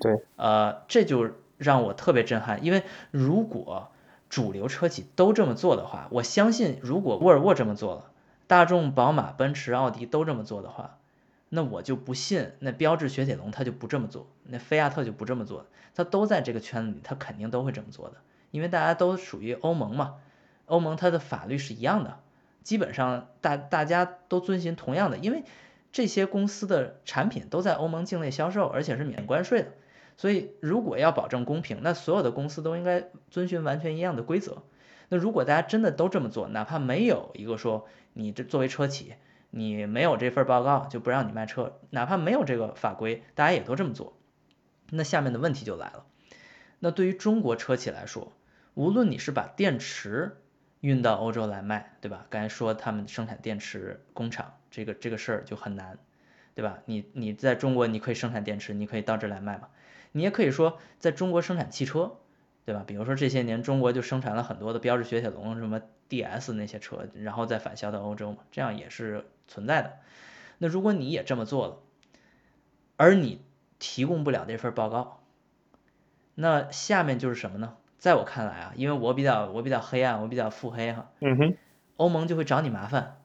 对，呃，这就让我特别震撼，因为如果主流车企都这么做的话，我相信如果沃尔沃这么做了，大众、宝马、奔驰、奥迪都这么做的话，那我就不信那标致、雪铁龙它就不这么做，那菲亚特就不这么做，它都在这个圈子里，它肯定都会这么做的。因为大家都属于欧盟嘛，欧盟它的法律是一样的，基本上大大家都遵循同样的，因为这些公司的产品都在欧盟境内销售，而且是免关税的，所以如果要保证公平，那所有的公司都应该遵循完全一样的规则。那如果大家真的都这么做，哪怕没有一个说你这作为车企，你没有这份报告就不让你卖车，哪怕没有这个法规，大家也都这么做，那下面的问题就来了，那对于中国车企来说。无论你是把电池运到欧洲来卖，对吧？刚才说他们生产电池工厂，这个这个事儿就很难，对吧？你你在中国你可以生产电池，你可以到这来卖嘛？你也可以说在中国生产汽车，对吧？比如说这些年中国就生产了很多的标致、雪铁龙什么 DS 那些车，然后再返销到欧洲嘛，这样也是存在的。那如果你也这么做了，而你提供不了这份报告，那下面就是什么呢？在我看来啊，因为我比较我比较黑暗，我比较腹黑哈。嗯哼。欧盟就会找你麻烦，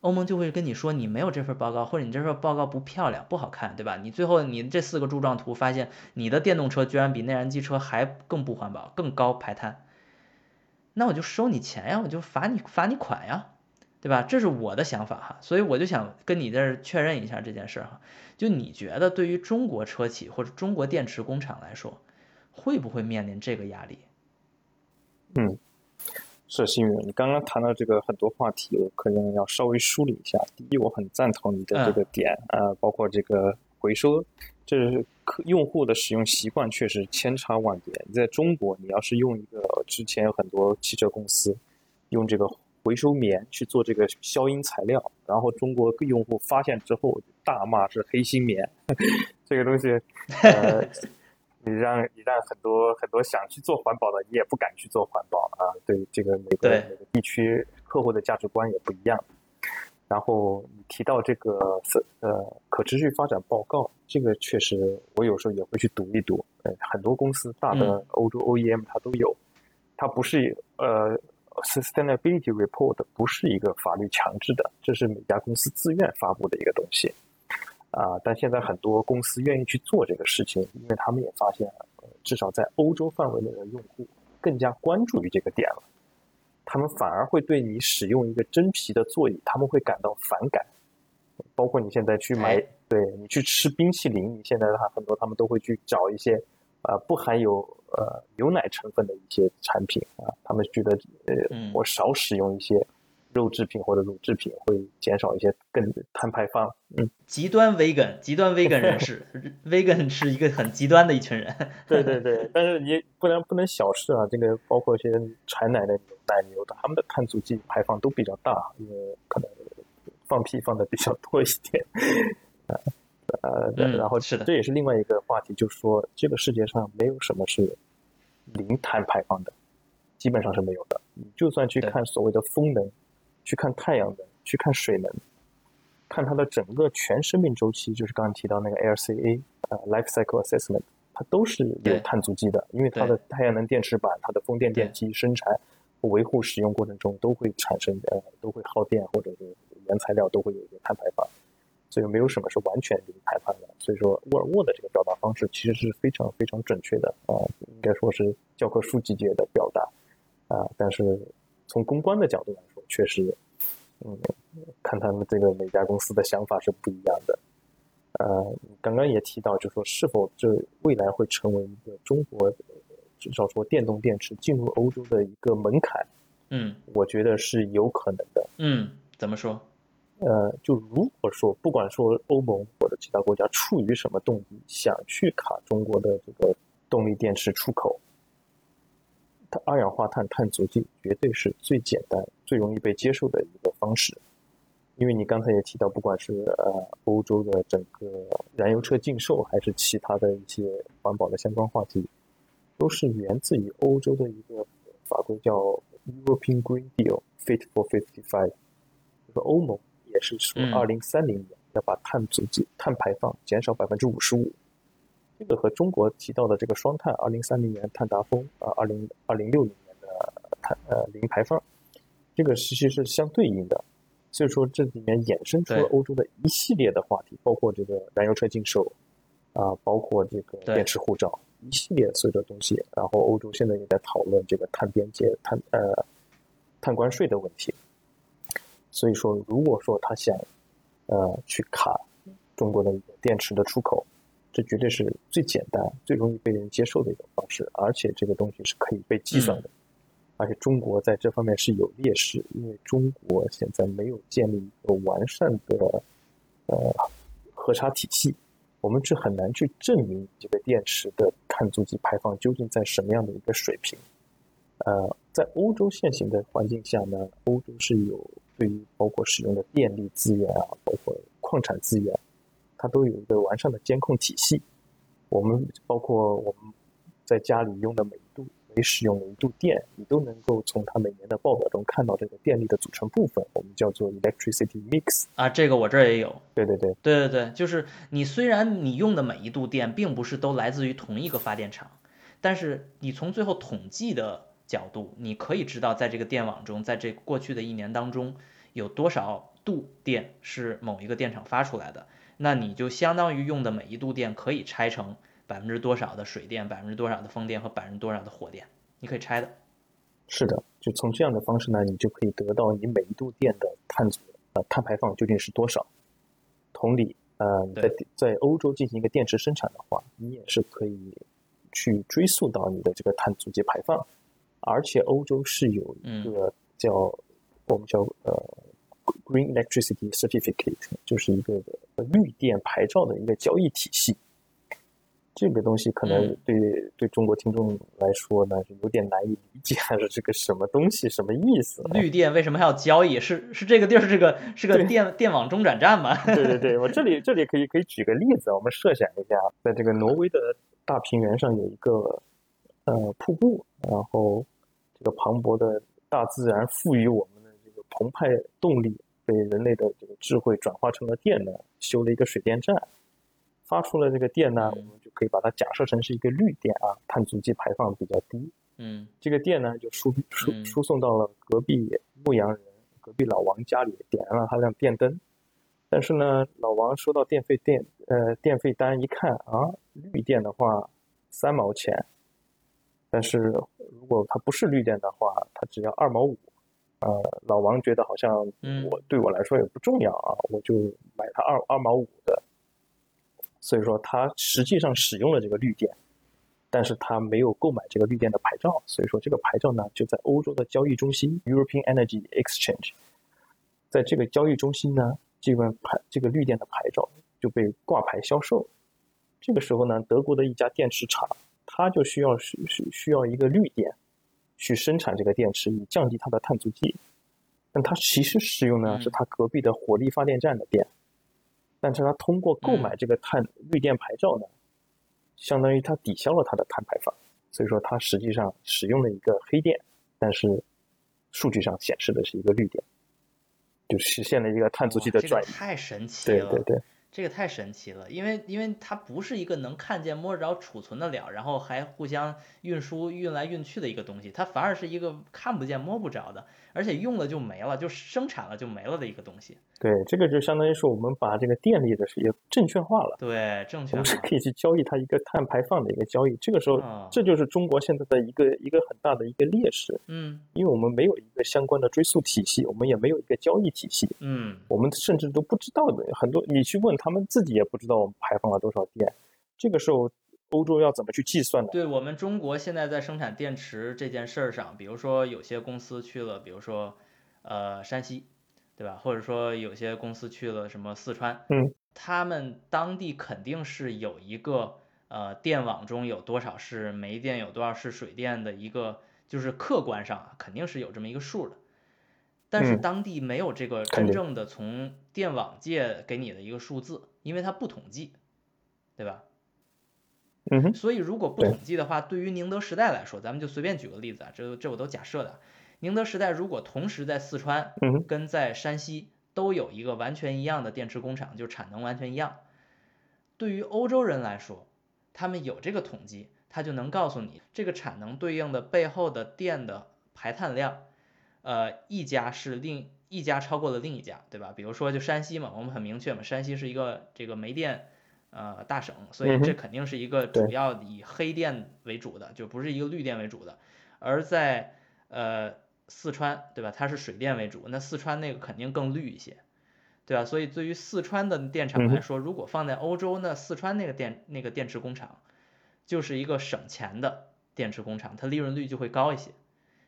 欧盟就会跟你说你没有这份报告，或者你这份报告不漂亮不好看，对吧？你最后你这四个柱状图发现你的电动车居然比内燃机车还更不环保，更高排碳，那我就收你钱呀，我就罚你罚你款呀，对吧？这是我的想法哈，所以我就想跟你这儿确认一下这件事哈。就你觉得对于中国车企或者中国电池工厂来说，会不会面临这个压力？嗯，是幸运。你刚刚谈到这个很多话题，我可能要稍微梳理一下。第一，我很赞同你的这个点啊，包括这个回收，这是客用户的使用习惯确实千差万别。你在中国，你要是用一个之前有很多汽车公司用这个回收棉去做这个消音材料，然后中国用户发现之后大骂是黑心棉，<laughs> 这个东西。呃。<laughs> 你让你让很多很多想去做环保的，你也不敢去做环保啊。对这个每个每个地区客户的价值观也不一样。然后你提到这个呃可持续发展报告，这个确实我有时候也会去读一读。呃，很多公司大的欧洲 OEM 它都有，它不是呃 sustainability report 不是一个法律强制的，这是每家公司自愿发布的一个东西。啊，但现在很多公司愿意去做这个事情，因为他们也发现，至少在欧洲范围内的用户，更加关注于这个点了，他们反而会对你使用一个真皮的座椅，他们会感到反感。包括你现在去买，对你去吃冰淇淋，你现在的话很多他们都会去找一些呃不含有呃牛奶成分的一些产品啊，他们觉得呃我少使用一些。肉制品或者乳制品会减少一些更碳排放。嗯，极端 vegan，极端 vegan 人士，<laughs> vegan 是一个很极端的一群人。对对对，<laughs> 但是你不能不能小视啊，这个包括一些产奶的牛奶牛的，他们的碳足迹排放都比较大，因为可能放屁放的比较多一点。呃呃，然后是的，这也是另外一个话题，就是说这个世界上没有什么是零碳排放的，基本上是没有的。你就算去看所谓的风能。去看太阳能，去看水能，看它的整个全生命周期，就是刚刚提到那个 LCA，呃，Life Cycle Assessment，它都是有碳足迹的，因为它的太阳能电池板、它的风电电机生产、维护、使用过程中都会产生呃，都会耗电，或者是原材料都会有一个碳排放，所以没有什么是完全零排放的。所以说，沃尔沃的这个表达方式其实是非常非常准确的啊，应该说是教科书级别的表达啊，但是从公关的角度来说。确实，嗯，看他们这个每家公司的想法是不一样的。呃，刚刚也提到，就说是否这未来会成为一个中国至少说电动电池进入欧洲的一个门槛？嗯，我觉得是有可能的。嗯，怎么说？呃，就如果说不管说欧盟或者其他国家出于什么动机想去卡中国的这个动力电池出口。二氧化碳碳足迹绝对是最简单、最容易被接受的一个方式，因为你刚才也提到，不管是呃欧洲的整个燃油车禁售，还是其他的一些环保的相关话题，都是源自于欧洲的一个法规，叫 European Green Deal Fit for Fifty Five。这个欧盟也是说，二零三零年要把碳足迹、碳排放减少百分之五十五。这个和中国提到的这个双碳，二零三零年碳达峰啊，二零二零六零年的碳呃零排放，这个其实是相对应的。所以说这里面衍生出了欧洲的一系列的话题，包括这个燃油车禁售啊，包括这个电池护照，一系列所有的东西。然后欧洲现在也在讨论这个碳边界、碳呃碳关税的问题。所以说，如果说他想呃去卡中国的一个电池的出口，这绝对是最简单、最容易被人接受的一种方式，而且这个东西是可以被计算的。而且中国在这方面是有劣势，因为中国现在没有建立一个完善的呃核查体系，我们是很难去证明这个电池的碳足迹排放究竟在什么样的一个水平。呃，在欧洲现行的环境下呢，欧洲是有对于包括使用的电力资源啊，包括矿产资源。它都有一个完善的监控体系，我们包括我们在家里用的每一度每使用每一度电，你都能够从它每年的报表中看到这个电力的组成部分，我们叫做 electricity mix 啊，这个我这儿也有。对对对对对对，就是你虽然你用的每一度电并不是都来自于同一个发电厂，但是你从最后统计的角度，你可以知道在这个电网中，在这过去的一年当中有多少度电是某一个电厂发出来的。那你就相当于用的每一度电可以拆成百分之多少的水电，百分之多少的风电和百分之多少的火电，你可以拆的。是的，就从这样的方式呢，你就可以得到你每一度电的碳足呃碳排放究竟是多少。同理，呃，在在欧洲进行一个电池生产的话，你也是可以去追溯到你的这个碳足迹排放，而且欧洲是有一个叫我们叫呃。Green Electricity Certificate 就是一个绿电牌照的一个交易体系。这个东西可能对对中国听众来说呢，是有点难以理解，还是这个什么东西，什么意思？绿电为什么还要交易？是是这个地儿是个是个电电网中转站吗？对对对，<laughs> 我这里这里可以可以举个例子，我们设想一下，在这个挪威的大平原上有一个呃瀑布，然后这个磅礴的大自然赋予我们澎湃动力。被人类的这个智慧转化成了电呢，修了一个水电站，发出了这个电呢，我们就可以把它假设成是一个绿电啊，碳足迹排放比较低。嗯，这个电呢就输输输送到了隔壁牧羊人隔壁老王家里，点燃了他辆电灯。但是呢，老王收到电费电呃电费单一看啊，绿电的话三毛钱，但是如如果它不是绿电的话，它只要二毛五。呃，老王觉得好像我对我来说也不重要啊，我就买它二二毛五的。所以说，他实际上使用了这个绿电，但是他没有购买这个绿电的牌照。所以说，这个牌照呢就在欧洲的交易中心 European Energy Exchange，在这个交易中心呢，这个牌这个绿电的牌照就被挂牌销售。这个时候呢，德国的一家电池厂，它就需要需需需要一个绿电去生产这个电池，以降低它的碳足迹。但它其实使用呢是它隔壁的火力发电站的电。但是它通过购买这个碳绿电牌照呢，相当于它抵消了它的碳排放，所以说它实际上使用了一个黑电，但是数据上显示的是一个绿电，就实现了一个碳足迹的转移。太神奇了！对对对。这个太神奇了，因为因为它不是一个能看见、摸着、储存得了，然后还互相运输、运来运去的一个东西，它反而是一个看不见、摸不着的，而且用了就没了，就生产了就没了的一个东西。对，这个就相当于是我们把这个电力的事业证券化了。对，证券化。是可以去交易它一个碳排放的一个交易。这个时候，这就是中国现在的一个一个很大的一个劣势。嗯。因为我们没有一个相关的追溯体系，我们也没有一个交易体系。嗯。我们甚至都不知道的很多，你去问他们自己也不知道我们排放了多少电。这个时候，欧洲要怎么去计算呢？对我们中国现在在生产电池这件事儿上，比如说有些公司去了，比如说呃山西。对吧？或者说有些公司去了什么四川，嗯，他们当地肯定是有一个呃电网中有多少是煤电，有多少是水电的一个，就是客观上啊肯定是有这么一个数的。但是当地没有这个真正的从电网界给你的一个数字，因为它不统计，对吧？嗯所以如果不统计的话，对于宁德时代来说，咱们就随便举个例子啊，这这我都假设的。宁德时代如果同时在四川跟在山西都有一个完全一样的电池工厂，就产能完全一样，对于欧洲人来说，他们有这个统计，他就能告诉你这个产能对应的背后的电的排碳量，呃，一家是另一家超过了另一家，对吧？比如说就山西嘛，我们很明确嘛，山西是一个这个煤电呃大省，所以这肯定是一个主要以黑电为主的，就不是一个绿电为主的，而在呃。四川对吧？它是水电为主，那四川那个肯定更绿一些，对吧？所以对于四川的电厂来说，如果放在欧洲，那四川那个电那个电池工厂就是一个省钱的电池工厂，它利润率就会高一些，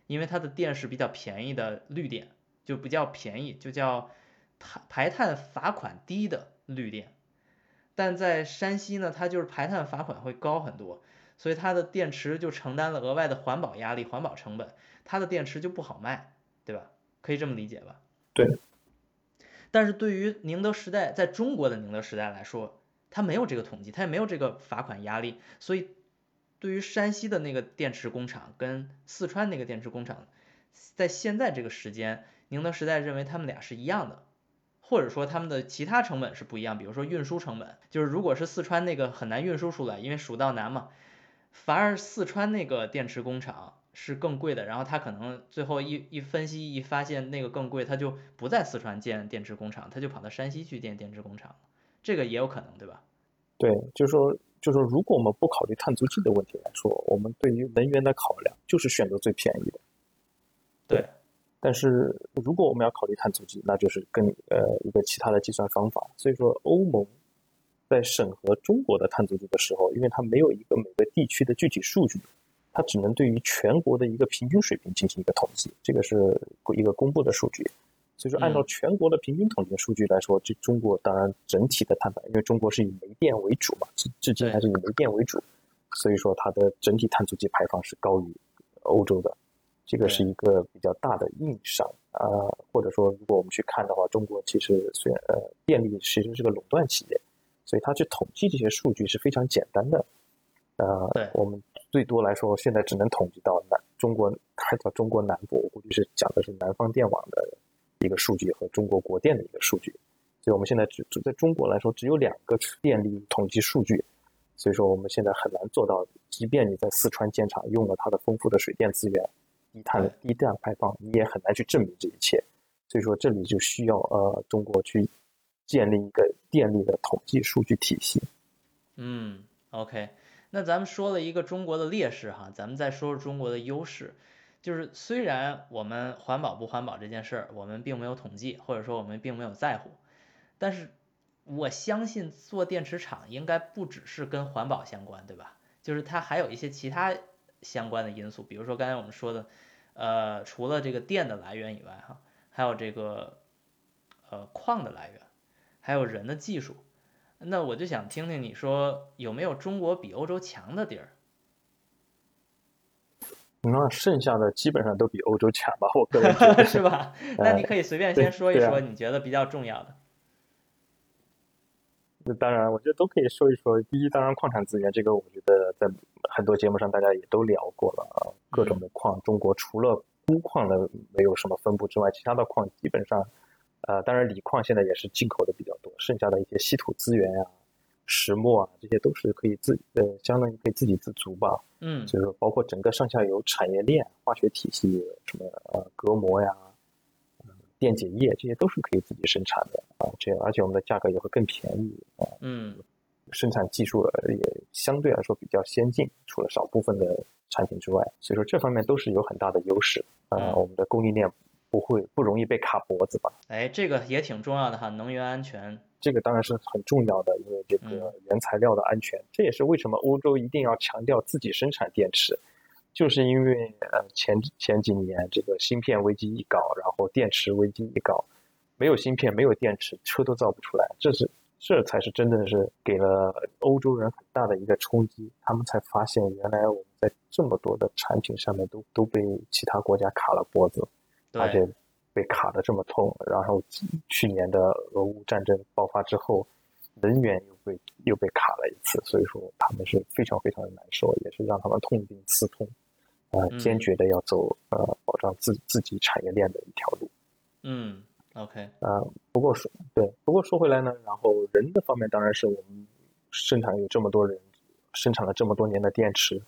因为它的电是比较便宜的绿电，就不叫便宜，就叫排排碳罚款低的绿电。但在山西呢，它就是排碳罚款会高很多。所以它的电池就承担了额外的环保压力、环保成本，它的电池就不好卖，对吧？可以这么理解吧？对。但是对于宁德时代在中国的宁德时代来说，它没有这个统计，它也没有这个罚款压力，所以对于山西的那个电池工厂跟四川那个电池工厂，在现在这个时间，宁德时代认为他们俩是一样的，或者说他们的其他成本是不一样，比如说运输成本，就是如果是四川那个很难运输出来，因为蜀道难嘛。反而四川那个电池工厂是更贵的，然后他可能最后一一分析一发现那个更贵，他就不在四川建电池工厂，他就跑到山西去建电池工厂，这个也有可能，对吧？对，就是说，就是说，如果我们不考虑碳足迹的问题来说，我们对于能源的考量就是选择最便宜的。对。但是如果我们要考虑碳足迹，那就是跟呃一个其他的计算方法。所以说，欧盟。在审核中国的碳足迹的时候，因为它没有一个每个地区的具体数据，它只能对于全国的一个平均水平进行一个统计，这个是一个公布的数据。所以说，按照全国的平均统计数据来说，这中国当然整体的碳排，因为中国是以煤电为主嘛，至至今还是以煤电为主，所以说它的整体碳足迹排放是高于欧洲的，这个是一个比较大的硬伤啊。或者说，如果我们去看的话，中国其实虽然呃电力其实是个垄断企业。所以它去统计这些数据是非常简单的，呃，我们最多来说现在只能统计到南中国，还到中国南部，我估计是讲的是南方电网的一个数据和中国国电的一个数据，所以我们现在只只在中国来说只有两个电力统计数据，所以说我们现在很难做到，即便你在四川建厂用了它的丰富的水电资源，低碳低碳排放，你也很难去证明这一切，所以说这里就需要呃中国去。建立一个电力的统计数据体系。嗯，OK，那咱们说了一个中国的劣势哈，咱们再说说中国的优势。就是虽然我们环保不环保这件事儿，我们并没有统计，或者说我们并没有在乎，但是我相信做电池厂应该不只是跟环保相关，对吧？就是它还有一些其他相关的因素，比如说刚才我们说的，呃，除了这个电的来源以外，哈，还有这个呃矿的来源，还有人的技术。那我就想听听你说有没有中国比欧洲强的地儿？那剩下的基本上都比欧洲强吧，我个人觉得 <laughs> 是吧？<laughs> 那你可以随便先说一说你觉得比较重要的。那当然，我觉得都可以说一说。第一，当然矿产资源这个，我觉得在很多节目上大家也都聊过了啊，各种的矿，中国除了钴矿的没有什么分布之外，其他的矿基本上。呃，当然，锂矿现在也是进口的比较多，剩下的一些稀土资源啊、石墨啊，这些都是可以自呃，相当于可以自给自足吧。嗯，就是包括整个上下游产业链、化学体系，什么呃隔膜呀、电解液，这些都是可以自己生产的啊。这样而且我们的价格也会更便宜啊。嗯，生产技术也相对来说比较先进，除了少部分的产品之外，所以说这方面都是有很大的优势啊。我们的供应链。不会不容易被卡脖子吧？哎，这个也挺重要的哈，能源安全。这个当然是很重要的，因为这个原材料的安全，这也是为什么欧洲一定要强调自己生产电池，就是因为呃前前几年这个芯片危机一搞，然后电池危机一搞，没有芯片，没有电池，车都造不出来，这是这才是真的是给了欧洲人很大的一个冲击，他们才发现原来我们在这么多的产品上面都都被其他国家卡了脖子。而且被卡的这么痛，然后去年的俄乌战争爆发之后，能源又被又被卡了一次，所以说他们是非常非常的难受，也是让他们痛定思痛，呃，坚决的要走呃保障自自己产业链的一条路。嗯，OK，呃，不过说对，不过说回来呢，然后人的方面当然是我们生产有这么多人生产了这么多年的电池，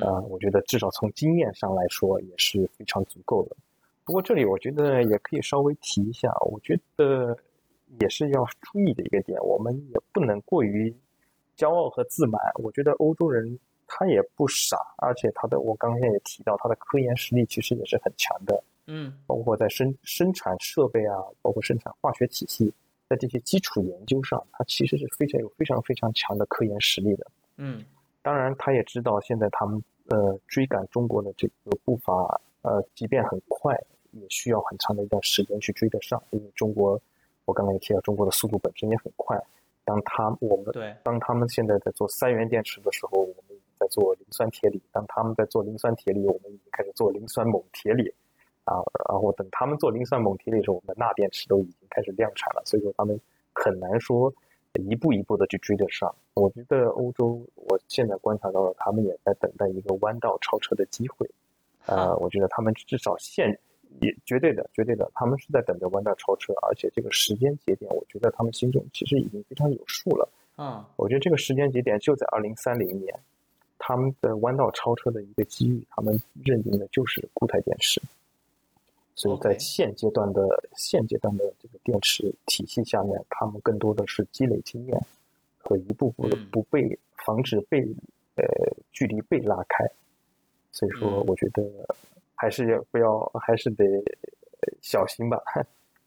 啊，我觉得至少从经验上来说也是非常足够的。不过这里我觉得也可以稍微提一下，我觉得也是要注意的一个点，我们也不能过于骄傲和自满。我觉得欧洲人他也不傻，而且他的我刚才也提到，他的科研实力其实也是很强的。嗯，包括在生生产设备啊，包括生产化学体系，在这些基础研究上，他其实是非常有非常非常强的科研实力的。嗯，当然他也知道现在他们呃追赶中国的这个步伐，呃，即便很快。也需要很长的一段时间去追得上，因为中国，我刚才也提到，中国的速度本身也很快。当他我们对，当他们现在在做三元电池的时候，我们在做磷酸铁锂；当他们在做磷酸铁锂，我们已经开始做磷酸锰铁锂。啊，然后等他们做磷酸锰铁锂的时候，我们的钠电池都已经开始量产了。所以说，他们很难说一步一步的去追得上。我觉得欧洲，我现在观察到了，他们也在等待一个弯道超车的机会。呃，我觉得他们至少现也绝对的，绝对的，他们是在等着弯道超车，而且这个时间节点，我觉得他们心中其实已经非常有数了。嗯，我觉得这个时间节点就在二零三零年，他们的弯道超车的一个机遇，他们认定的就是固态电池。所以在现阶段的现阶段的这个电池体系下面，他们更多的是积累经验和一步步的不被防止被呃距离被拉开。所以说，我觉得。还是要不要？还是得小心吧。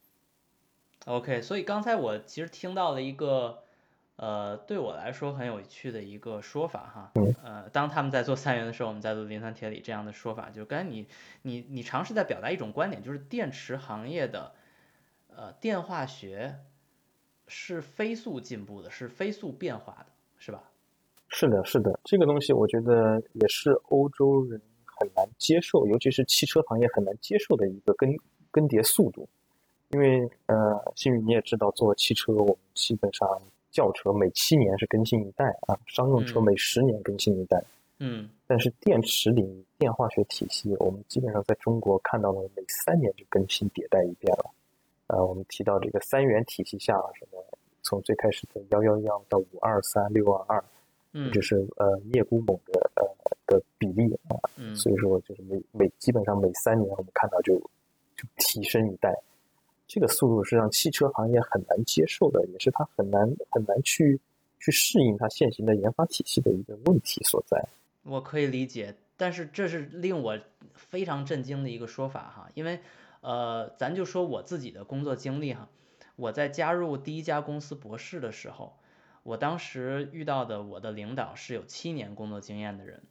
<laughs> OK，所以刚才我其实听到了一个，呃，对我来说很有趣的一个说法哈。嗯。呃，当他们在做三元的时候，我们在做磷酸铁锂这样的说法，就刚才你你你尝试在表达一种观点，就是电池行业的呃电化学是飞速进步的，是飞速变化的，是吧？是的，是的，这个东西我觉得也是欧洲人。很难接受，尤其是汽车行业很难接受的一个更更迭速度，因为呃，新宇你也知道，做汽车我们基本上轿车每七年是更新一代啊，商用车每十年更新一代，嗯，但是电池领域电化学体系，我们基本上在中国看到了每三年就更新迭代一遍了，呃，我们提到这个三元体系下什么，从最开始的幺幺幺到五二三六二二。嗯，就是呃镍钴锰的呃的比例啊，嗯，所以说就是每每基本上每三年我们看到就就提升一代，这个速度是让汽车行业很难接受的，也是它很难很难去去适应它现行的研发体系的一个问题所在。我可以理解，但是这是令我非常震惊的一个说法哈，因为呃，咱就说我自己的工作经历哈，我在加入第一家公司博士的时候，我当时遇到的我的领导是有七年工作经验的人。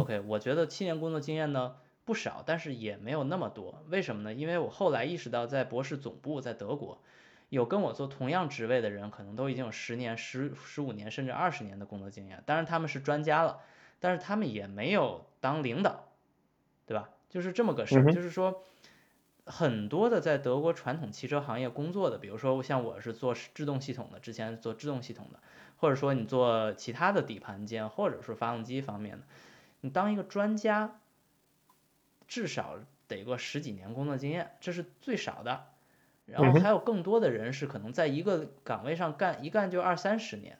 OK，我觉得七年工作经验呢不少，但是也没有那么多。为什么呢？因为我后来意识到，在博士总部在德国，有跟我做同样职位的人，可能都已经有十年、十十五年甚至二十年的工作经验。当然他们是专家了，但是他们也没有当领导，对吧？就是这么个事儿。就是说，很多的在德国传统汽车行业工作的，比如说像我是做制动系统的，之前做制动系统的，或者说你做其他的底盘件，或者是发动机方面的。你当一个专家，至少得个十几年工作经验，这是最少的。然后还有更多的人是可能在一个岗位上干一干就二三十年。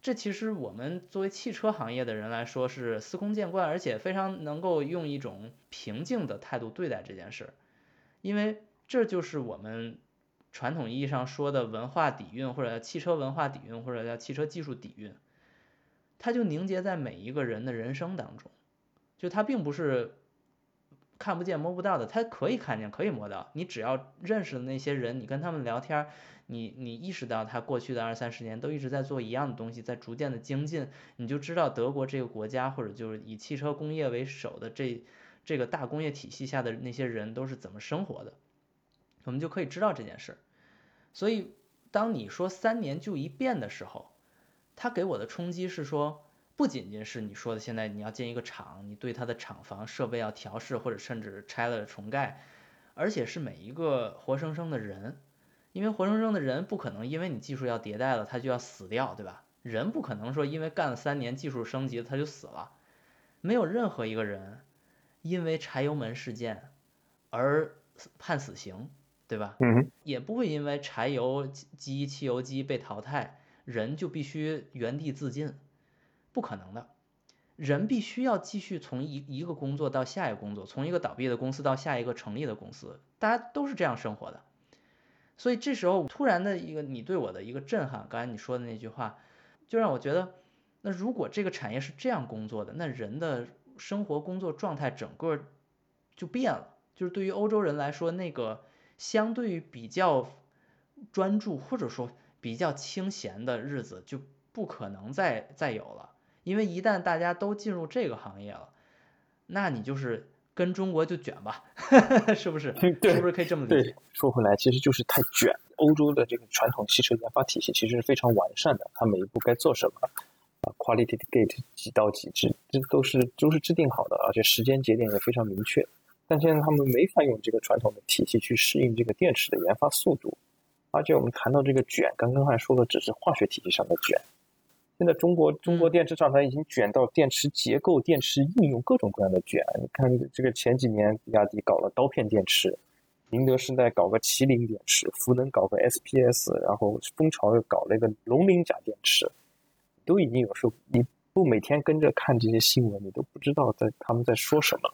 这其实我们作为汽车行业的人来说是司空见惯，而且非常能够用一种平静的态度对待这件事，因为这就是我们传统意义上说的文化底蕴，或者叫汽车文化底蕴，或者叫汽车技术底蕴。它就凝结在每一个人的人生当中，就它并不是看不见摸不到的，它可以看见可以摸到。你只要认识的那些人，你跟他们聊天，你你意识到他过去的二三十年都一直在做一样的东西，在逐渐的精进，你就知道德国这个国家或者就是以汽车工业为首的这这个大工业体系下的那些人都是怎么生活的，我们就可以知道这件事。所以当你说三年就一变的时候，他给我的冲击是说，不仅仅是你说的现在你要建一个厂，你对它的厂房设备要调试，或者甚至拆了重盖，而且是每一个活生生的人，因为活生生的人不可能因为你技术要迭代了，他就要死掉，对吧？人不可能说因为干了三年技术升级他就死了，没有任何一个人因为柴油门事件而判死刑，对吧？嗯，也不会因为柴油机、汽油机被淘汰。人就必须原地自尽，不可能的。人必须要继续从一一个工作到下一个工作，从一个倒闭的公司到下一个成立的公司，大家都是这样生活的。所以这时候突然的一个你对我的一个震撼，刚才你说的那句话，就让我觉得，那如果这个产业是这样工作的，那人的生活工作状态整个就变了。就是对于欧洲人来说，那个相对于比较专注或者说。比较清闲的日子就不可能再再有了，因为一旦大家都进入这个行业了，那你就是跟中国就卷吧，<laughs> 是不是？是不是可以这么理解？说回来，其实就是太卷。欧洲的这个传统汽车研发体系其实是非常完善的，它每一步该做什么啊，quality gate 几到几制，这都是都是制定好的，而且时间节点也非常明确。但现在他们没法用这个传统的体系去适应这个电池的研发速度。而且我们谈到这个卷，刚刚还说的只是化学体系上的卷，现在中国中国电池厂它已经卷到电池结构、电池应用各种各样的卷。你看这个前几年比亚迪搞了刀片电池，宁德时代搞个麒麟电池，福能搞个 SPS，然后蜂巢又搞了一个龙鳞甲电池，都已经有时候你不每天跟着看这些新闻，你都不知道在他们在说什么。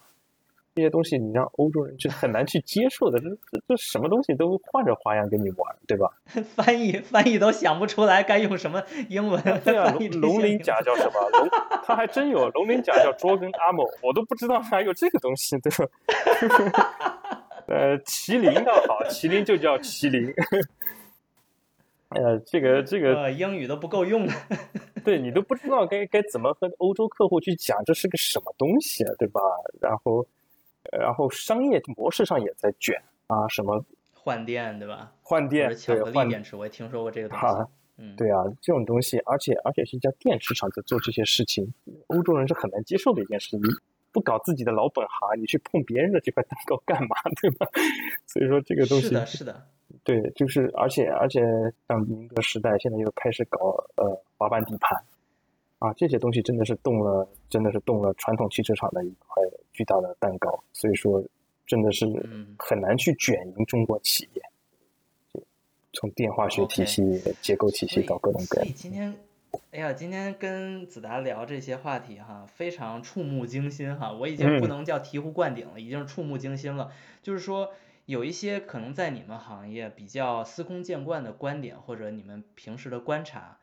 这些东西你让欧洲人就很难去接受的，这这这什么东西都换着花样跟你玩，对吧？<laughs> 翻译翻译都想不出来该用什么英文。对啊，龙龙鳞甲叫什么？龙，它还真有龙鳞甲叫 Dragon Armor，我都不知道还有这个东西，对吧？<laughs> 呃，麒麟倒好，麒麟就叫麒麟。<laughs> 呃，这个这个呃英语都不够用的，对你都不知道该该怎么和欧洲客户去讲这是个什么东西，对吧？然后。然后商业模式上也在卷啊，什么换电对吧？换电巧克力电池，我也听说过这个东西。嗯，对啊，这种东西，而且而且是一家电池厂在做这些事情，欧洲人是很难接受的一件事。情不搞自己的老本行，你去碰别人的这块蛋糕干嘛？<laughs> 对吧？所以说这个东西是的，是的，对，就是而且而且像宁德时代现在又开始搞呃滑板底盘。啊，这些东西真的是动了，真的是动了传统汽车厂的一块巨大的蛋糕，所以说真的是很难去卷赢中国企业。从电化学体系、结构体系到各种各样。所以今天，哎呀，今天跟子达聊这些话题哈，非常触目惊心哈，我已经不能叫醍醐灌顶了，已经是触目惊心了。就是说，有一些可能在你们行业比较司空见惯的观点，或者你们平时的观察。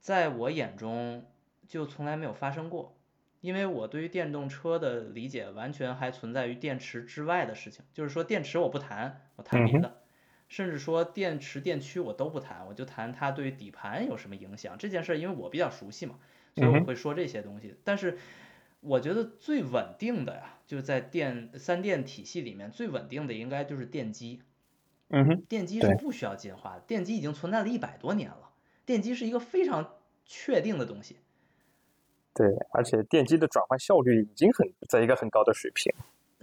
在我眼中就从来没有发生过。因为我对于电动车的理解完全还存在于电池之外的事情，就是说电池我不谈，我谈别的，甚至说电池电驱我都不谈，我就谈它对底盘有什么影响这件事，因为我比较熟悉嘛，所以我会说这些东西。但是我觉得最稳定的呀，就是在电三电体系里面最稳定的应该就是电机。嗯哼，电机是不需要进化的，电机已经存在了一百多年了，电机是一个非常确定的东西。对，而且电机的转换效率已经很在一个很高的水平。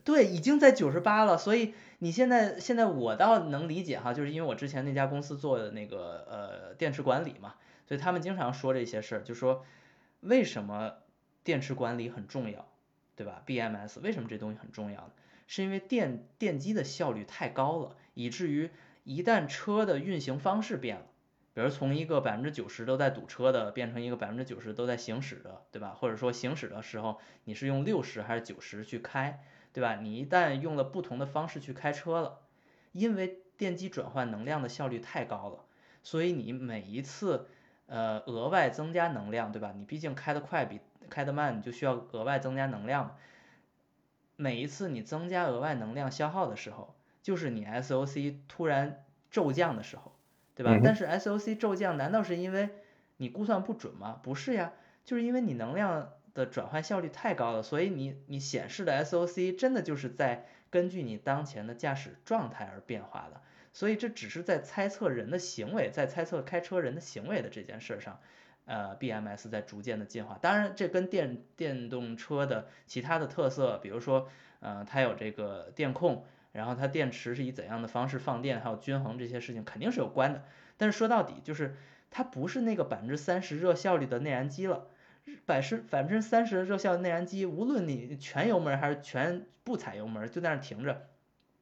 对，已经在九十八了。所以你现在现在我倒能理解哈，就是因为我之前那家公司做的那个呃电池管理嘛，所以他们经常说这些事儿，就说为什么电池管理很重要，对吧？BMS 为什么这东西很重要呢？是因为电电机的效率太高了，以至于一旦车的运行方式变了。比如从一个百分之九十都在堵车的，变成一个百分之九十都在行驶的，对吧？或者说行驶的时候你是用六十还是九十去开，对吧？你一旦用了不同的方式去开车了，因为电机转换能量的效率太高了，所以你每一次呃额外增加能量，对吧？你毕竟开得快比开得慢，你就需要额外增加能量。每一次你增加额外能量消耗的时候，就是你 SOC 突然骤降的时候。对吧？但是 SOC 骤降难道是因为你估算不准吗？不是呀，就是因为你能量的转换效率太高了，所以你你显示的 SOC 真的就是在根据你当前的驾驶状态而变化的。所以这只是在猜测人的行为，在猜测开车人的行为的这件事上，呃，BMS 在逐渐的进化。当然，这跟电电动车的其他的特色，比如说，呃，它有这个电控。然后它电池是以怎样的方式放电，还有均衡这些事情肯定是有关的。但是说到底，就是它不是那个百分之三十热效率的内燃机了。百十百分之三十的热效内燃机，无论你全油门还是全不踩油门，就在那停着，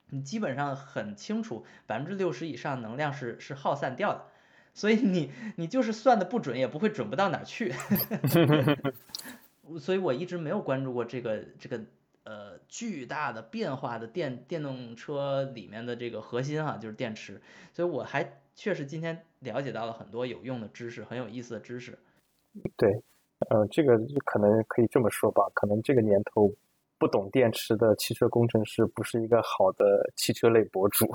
你基本上很清楚百分之六十以上能量是是耗散掉的。所以你你就是算的不准，也不会准不到哪去。<laughs> 所以我一直没有关注过这个这个。呃，巨大的变化的电电动车里面的这个核心哈，就是电池，所以我还确实今天了解到了很多有用的知识，很有意思的知识。对，呃，这个可能可以这么说吧，可能这个年头不懂电池的汽车工程师不是一个好的汽车类博主。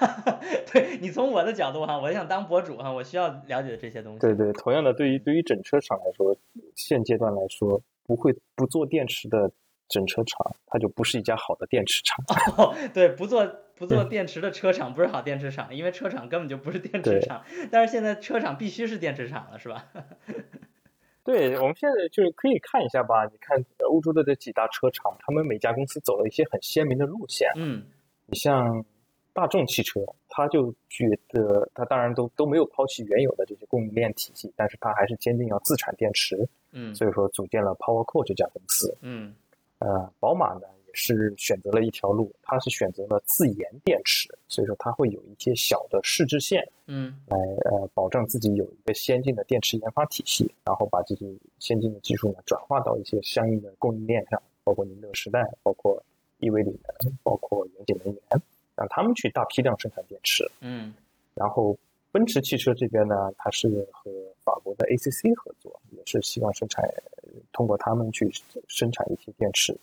<laughs> 对你从我的角度哈，我想当博主哈，我需要了解这些东西。对对，同样的，对于对于整车厂来说，现阶段来说，不会不做电池的。整车厂，它就不是一家好的电池厂。<laughs> 哦，对，不做不做电池的车厂不是好电池厂，因为车厂根本就不是电池厂。但是现在车厂必须是电池厂了，是吧？<laughs> 对，我们现在就是可以看一下吧。你看欧洲的这几大车厂，他们每家公司走了一些很鲜明的路线。嗯，你像大众汽车，他就觉得他当然都都没有抛弃原有的这些供应链体系，但是他还是坚定要自产电池。嗯，所以说组建了 PowerCo 这家公司。嗯。呃，宝马呢也是选择了一条路，它是选择了自研电池，所以说它会有一些小的试制线，嗯，来呃保证自己有一个先进的电池研发体系，然后把这些先进的技术呢转化到一些相应的供应链上，包括宁德时代，包括亿维锂能，包括远景能源，让他们去大批量生产电池，嗯，然后奔驰汽车这边呢，它是和法国的 ACC 合作，也是希望生产。通过他们去生产一些电池，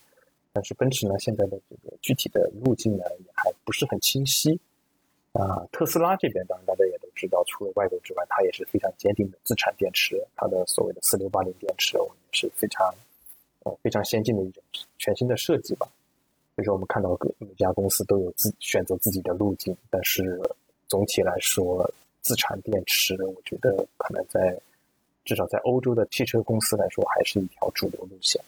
但是奔驰呢，现在的这个具体的路径呢也还不是很清晰。啊，特斯拉这边当然大家也都知道，除了外购之外，它也是非常坚定的自产电池。它的所谓的四六八零电池，我们是非常呃非常先进的一种全新的设计吧。所以说，我们看到各每家公司都有自选择自己的路径，但是总体来说，自产电池，我觉得可能在。至少在欧洲的汽车公司来说，还是一条主流路线。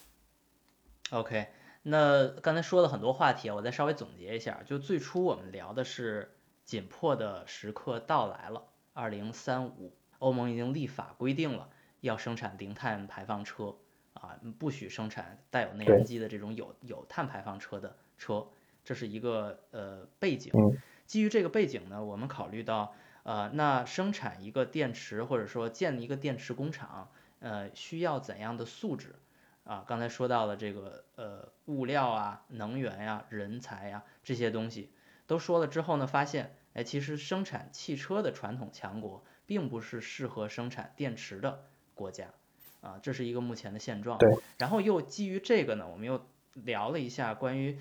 OK，那刚才说了很多话题，我再稍微总结一下。就最初我们聊的是紧迫的时刻到来了，二零三五，欧盟已经立法规定了要生产零碳排放车啊，不许生产带有内燃机的这种有有碳排放车的车，这是一个呃背景。基于这个背景呢，我们考虑到。呃，那生产一个电池或者说建一个电池工厂，呃，需要怎样的素质？啊，刚才说到了这个呃物料啊、能源呀、人才呀这些东西都说了之后呢，发现，哎，其实生产汽车的传统强国并不是适合生产电池的国家，啊，这是一个目前的现状。对。然后又基于这个呢，我们又聊了一下关于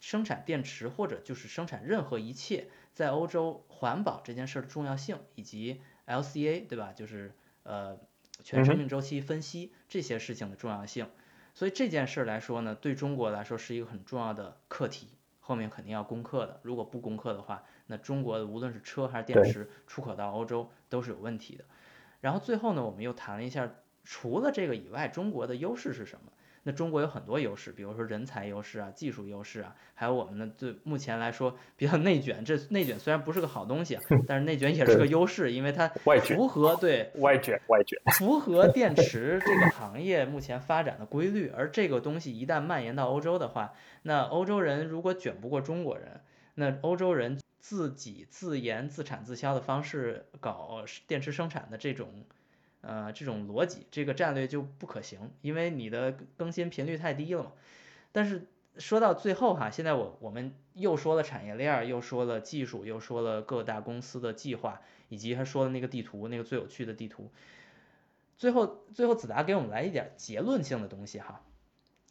生产电池或者就是生产任何一切在欧洲环保这件事的重要性，以及 LCA 对吧？就是呃全生命周期分析这些事情的重要性。所以这件事来说呢，对中国来说是一个很重要的课题，后面肯定要攻克的。如果不攻克的话，那中国的无论是车还是电池出口到欧洲都是有问题的。然后最后呢，我们又谈了一下，除了这个以外，中国的优势是什么？那中国有很多优势，比如说人才优势啊、技术优势啊，还有我们的，对目前来说比较内卷。这内卷虽然不是个好东西，<laughs> 但是内卷也是个优势，因为它符合对外卷外卷符合电池这个行业目前发展的规律。而这个东西一旦蔓延到欧洲的话，那欧洲人如果卷不过中国人，那欧洲人自己自研自产自销的方式搞电池生产的这种。呃，这种逻辑，这个战略就不可行，因为你的更新频率太低了嘛。但是说到最后哈，现在我我们又说了产业链，又说了技术，又说了各大公司的计划，以及他说的那个地图，那个最有趣的地图。最后，最后子达给我们来一点结论性的东西哈，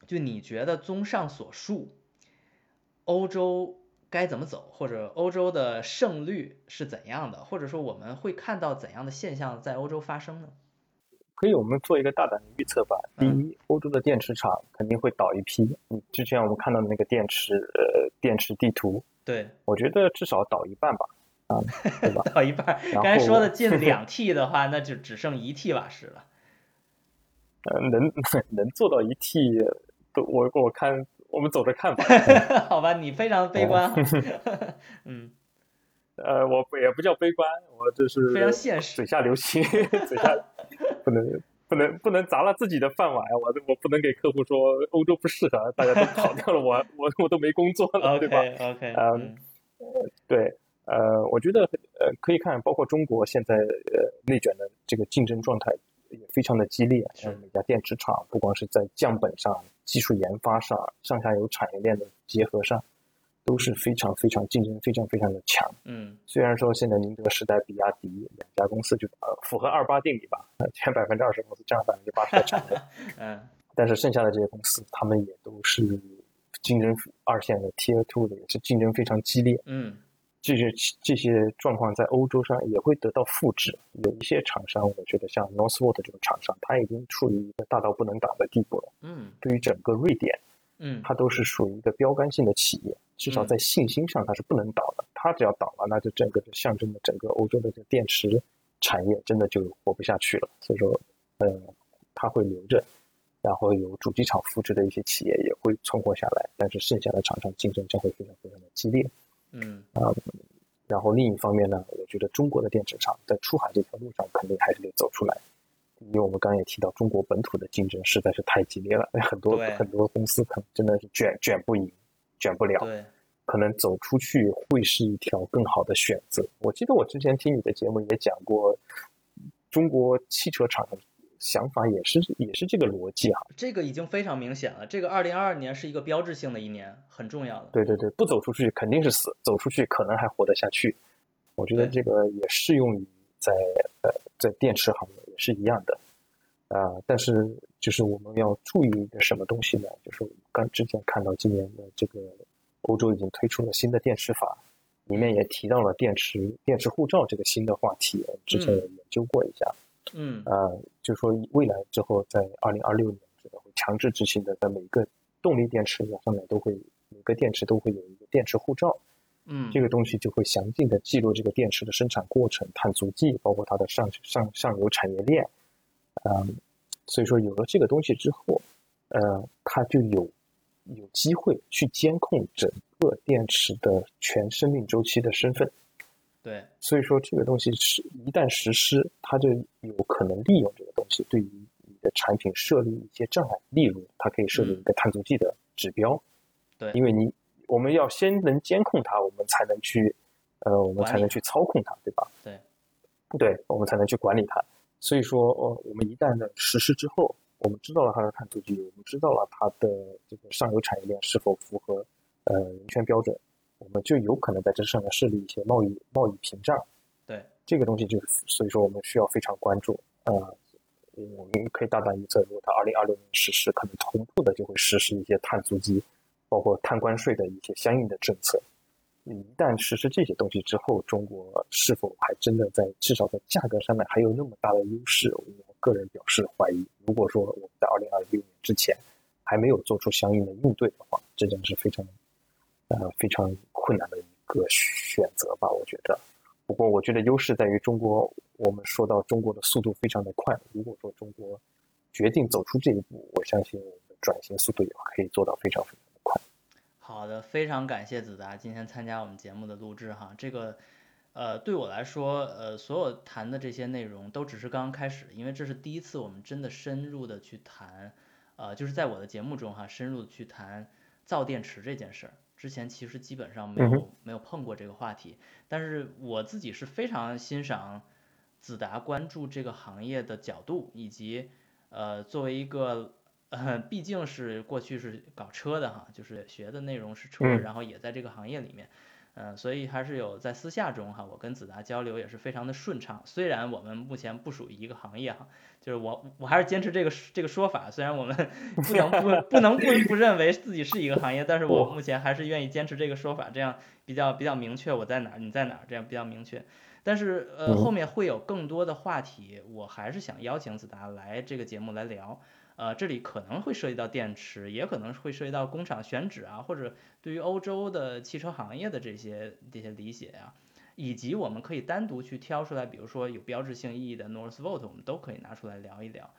就你觉得综上所述，欧洲该怎么走，或者欧洲的胜率是怎样的，或者说我们会看到怎样的现象在欧洲发生呢？可以，我们做一个大胆的预测吧。第一，欧洲的电池厂肯定会倒一批。你之前我们看到的那个电池，呃，电池地图，对，我觉得至少倒一半吧，啊，对吧？<laughs> 倒一半。刚才说的近 <laughs> 两 T 的话，那就只剩一 T 瓦时了。呃，能 <laughs> 能做到一 T，都我我看我们走着看吧。<laughs> 好吧，你非常悲观。<laughs> 嗯。呃，我也不叫悲观，我这是非常现实，嘴下留情，<laughs> 嘴下不能不能不能砸了自己的饭碗呀！我我不能给客户说欧洲不适合，大家都跑掉了，我我我都没工作了，对吧？OK，嗯，对，呃，我觉得呃可以看，包括中国现在呃内卷的这个竞争状态也非常的激烈，像每家电池厂，不光是在降本上、技术研发上、上下游产业链的结合上。都是非常非常竞争非常非常的强，嗯，虽然说现在宁德时代、比亚迪两家公司就呃符合二八定理吧，前百分之二十公司占百分之八十的产能，<laughs> 嗯，但是剩下的这些公司，他们也都是竞争二线的 Tier Two 的，也是竞争非常激烈，嗯，这些这些状况在欧洲上也会得到复制。有一些厂商，我觉得像 Northvolt 这种厂商，它已经处于一个大到不能倒的地步了，嗯，对于整个瑞典，嗯，它都是属于一个标杆性的企业。至少在信心上，它是不能倒的。它只要倒了，那就整个就象征着整个欧洲的这个电池产业真的就活不下去了。所以说，呃，它会留着，然后有主机厂扶持的一些企业也会存活下来。但是剩下的厂商竞争将会非常非常的激烈。嗯啊，然后另一方面呢，我觉得中国的电池厂在出海这条路上肯定还是得走出来，因为我们刚刚也提到，中国本土的竞争实在是太激烈了，<laughs> 很多很多公司可能真的是卷卷不赢。卷不了，对，可能走出去会是一条更好的选择。我记得我之前听你的节目也讲过，中国汽车厂的想法也是也是这个逻辑哈。这个已经非常明显了。这个二零二二年是一个标志性的一年，很重要的。对对对，不走出去肯定是死，走出去可能还活得下去。我觉得这个也适用于在呃在电池行业也是一样的啊。但是就是我们要注意一个什么东西呢？就是我。刚之前看到今年的这个欧洲已经推出了新的电池法，里面也提到了电池电池护照这个新的话题，之前也研究过一下。嗯，呃，就说未来之后在二零二六年这个会强制执行的，在每个动力电池上面都会每个电池都会有一个电池护照。嗯，这个东西就会详尽的记录这个电池的生产过程、碳足迹，包括它的上上上游产业链。嗯，所以说有了这个东西之后，呃，它就有。有机会去监控整个电池的全生命周期的身份，对，所以说这个东西是一旦实施，它就有可能利用这个东西对于你的产品设立一些障碍，例如它可以设立一个碳足迹的指标，对，因为你我们要先能监控它，我们才能去，呃，我们才能去操控它，对吧？对，对，我们才能去管理它。所以说，呃，我们一旦的实施之后。我们知道了它的碳足迹，我们知道了它的这个上游产业链是否符合呃人权标准，我们就有可能在这上面设立一些贸易贸易屏障。对，这个东西就是所以说我们需要非常关注。呃，我们可以大胆预测，如果它二零二六年实施，可能同步的就会实施一些碳足迹，包括碳关税的一些相应的政策。一旦实施这些东西之后，中国是否还真的在至少在价格上面还有那么大的优势？我个人表示怀疑。如果说我们在二零二六年之前还没有做出相应的应对的话，这将是非常呃非常困难的一个选择吧，我觉得。不过，我觉得优势在于中国。我们说到中国的速度非常的快，如果说中国决定走出这一步，我相信我们转型速度也可以做到非常非常的快。好的，非常感谢子达今天参加我们节目的录制哈。这个呃，对我来说，呃，所有谈的这些内容都只是刚刚开始，因为这是第一次我们真的深入的去谈，呃，就是在我的节目中哈，深入的去谈造电池这件事儿。之前其实基本上没有没有碰过这个话题，但是我自己是非常欣赏子达关注这个行业的角度，以及呃作为一个呃毕竟是过去是搞车的哈，就是学的内容是车，然后也在这个行业里面。嗯，所以还是有在私下中哈，我跟子达交流也是非常的顺畅。虽然我们目前不属于一个行业哈，就是我我还是坚持这个这个说法。虽然我们 <laughs> 不能不不能不不认为自己是一个行业，但是我目前还是愿意坚持这个说法，这样比较比较明确我在哪儿你在哪儿，这样比较明确。但是呃后面会有更多的话题，我还是想邀请子达来这个节目来聊。呃，这里可能会涉及到电池，也可能会涉及到工厂选址啊，或者对于欧洲的汽车行业的这些这些理解啊，以及我们可以单独去挑出来，比如说有标志性意义的 Northvolt，我们都可以拿出来聊一聊。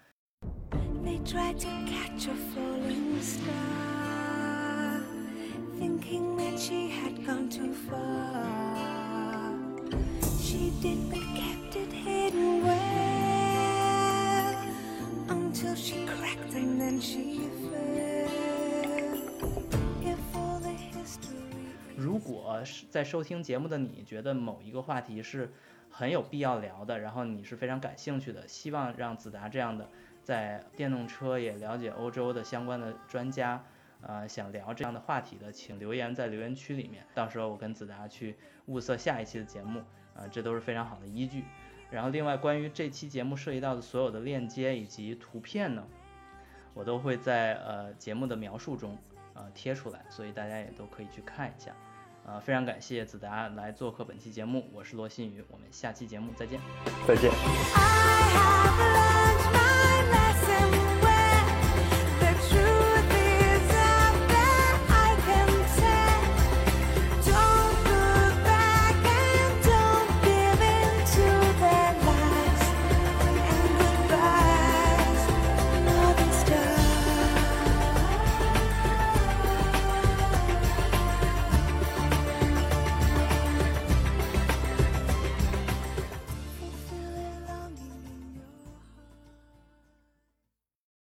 如果是在收听节目的你觉得某一个话题是很有必要聊的，然后你是非常感兴趣的，希望让子达这样的在电动车也了解欧洲的相关的专家，呃，想聊这样的话题的，请留言在留言区里面，到时候我跟子达去物色下一期的节目，呃，这都是非常好的依据。然后另外关于这期节目涉及到的所有的链接以及图片呢？我都会在呃节目的描述中呃贴出来，所以大家也都可以去看一下。呃，非常感谢子达来做客本期节目，我是罗新宇，我们下期节目再见。再见。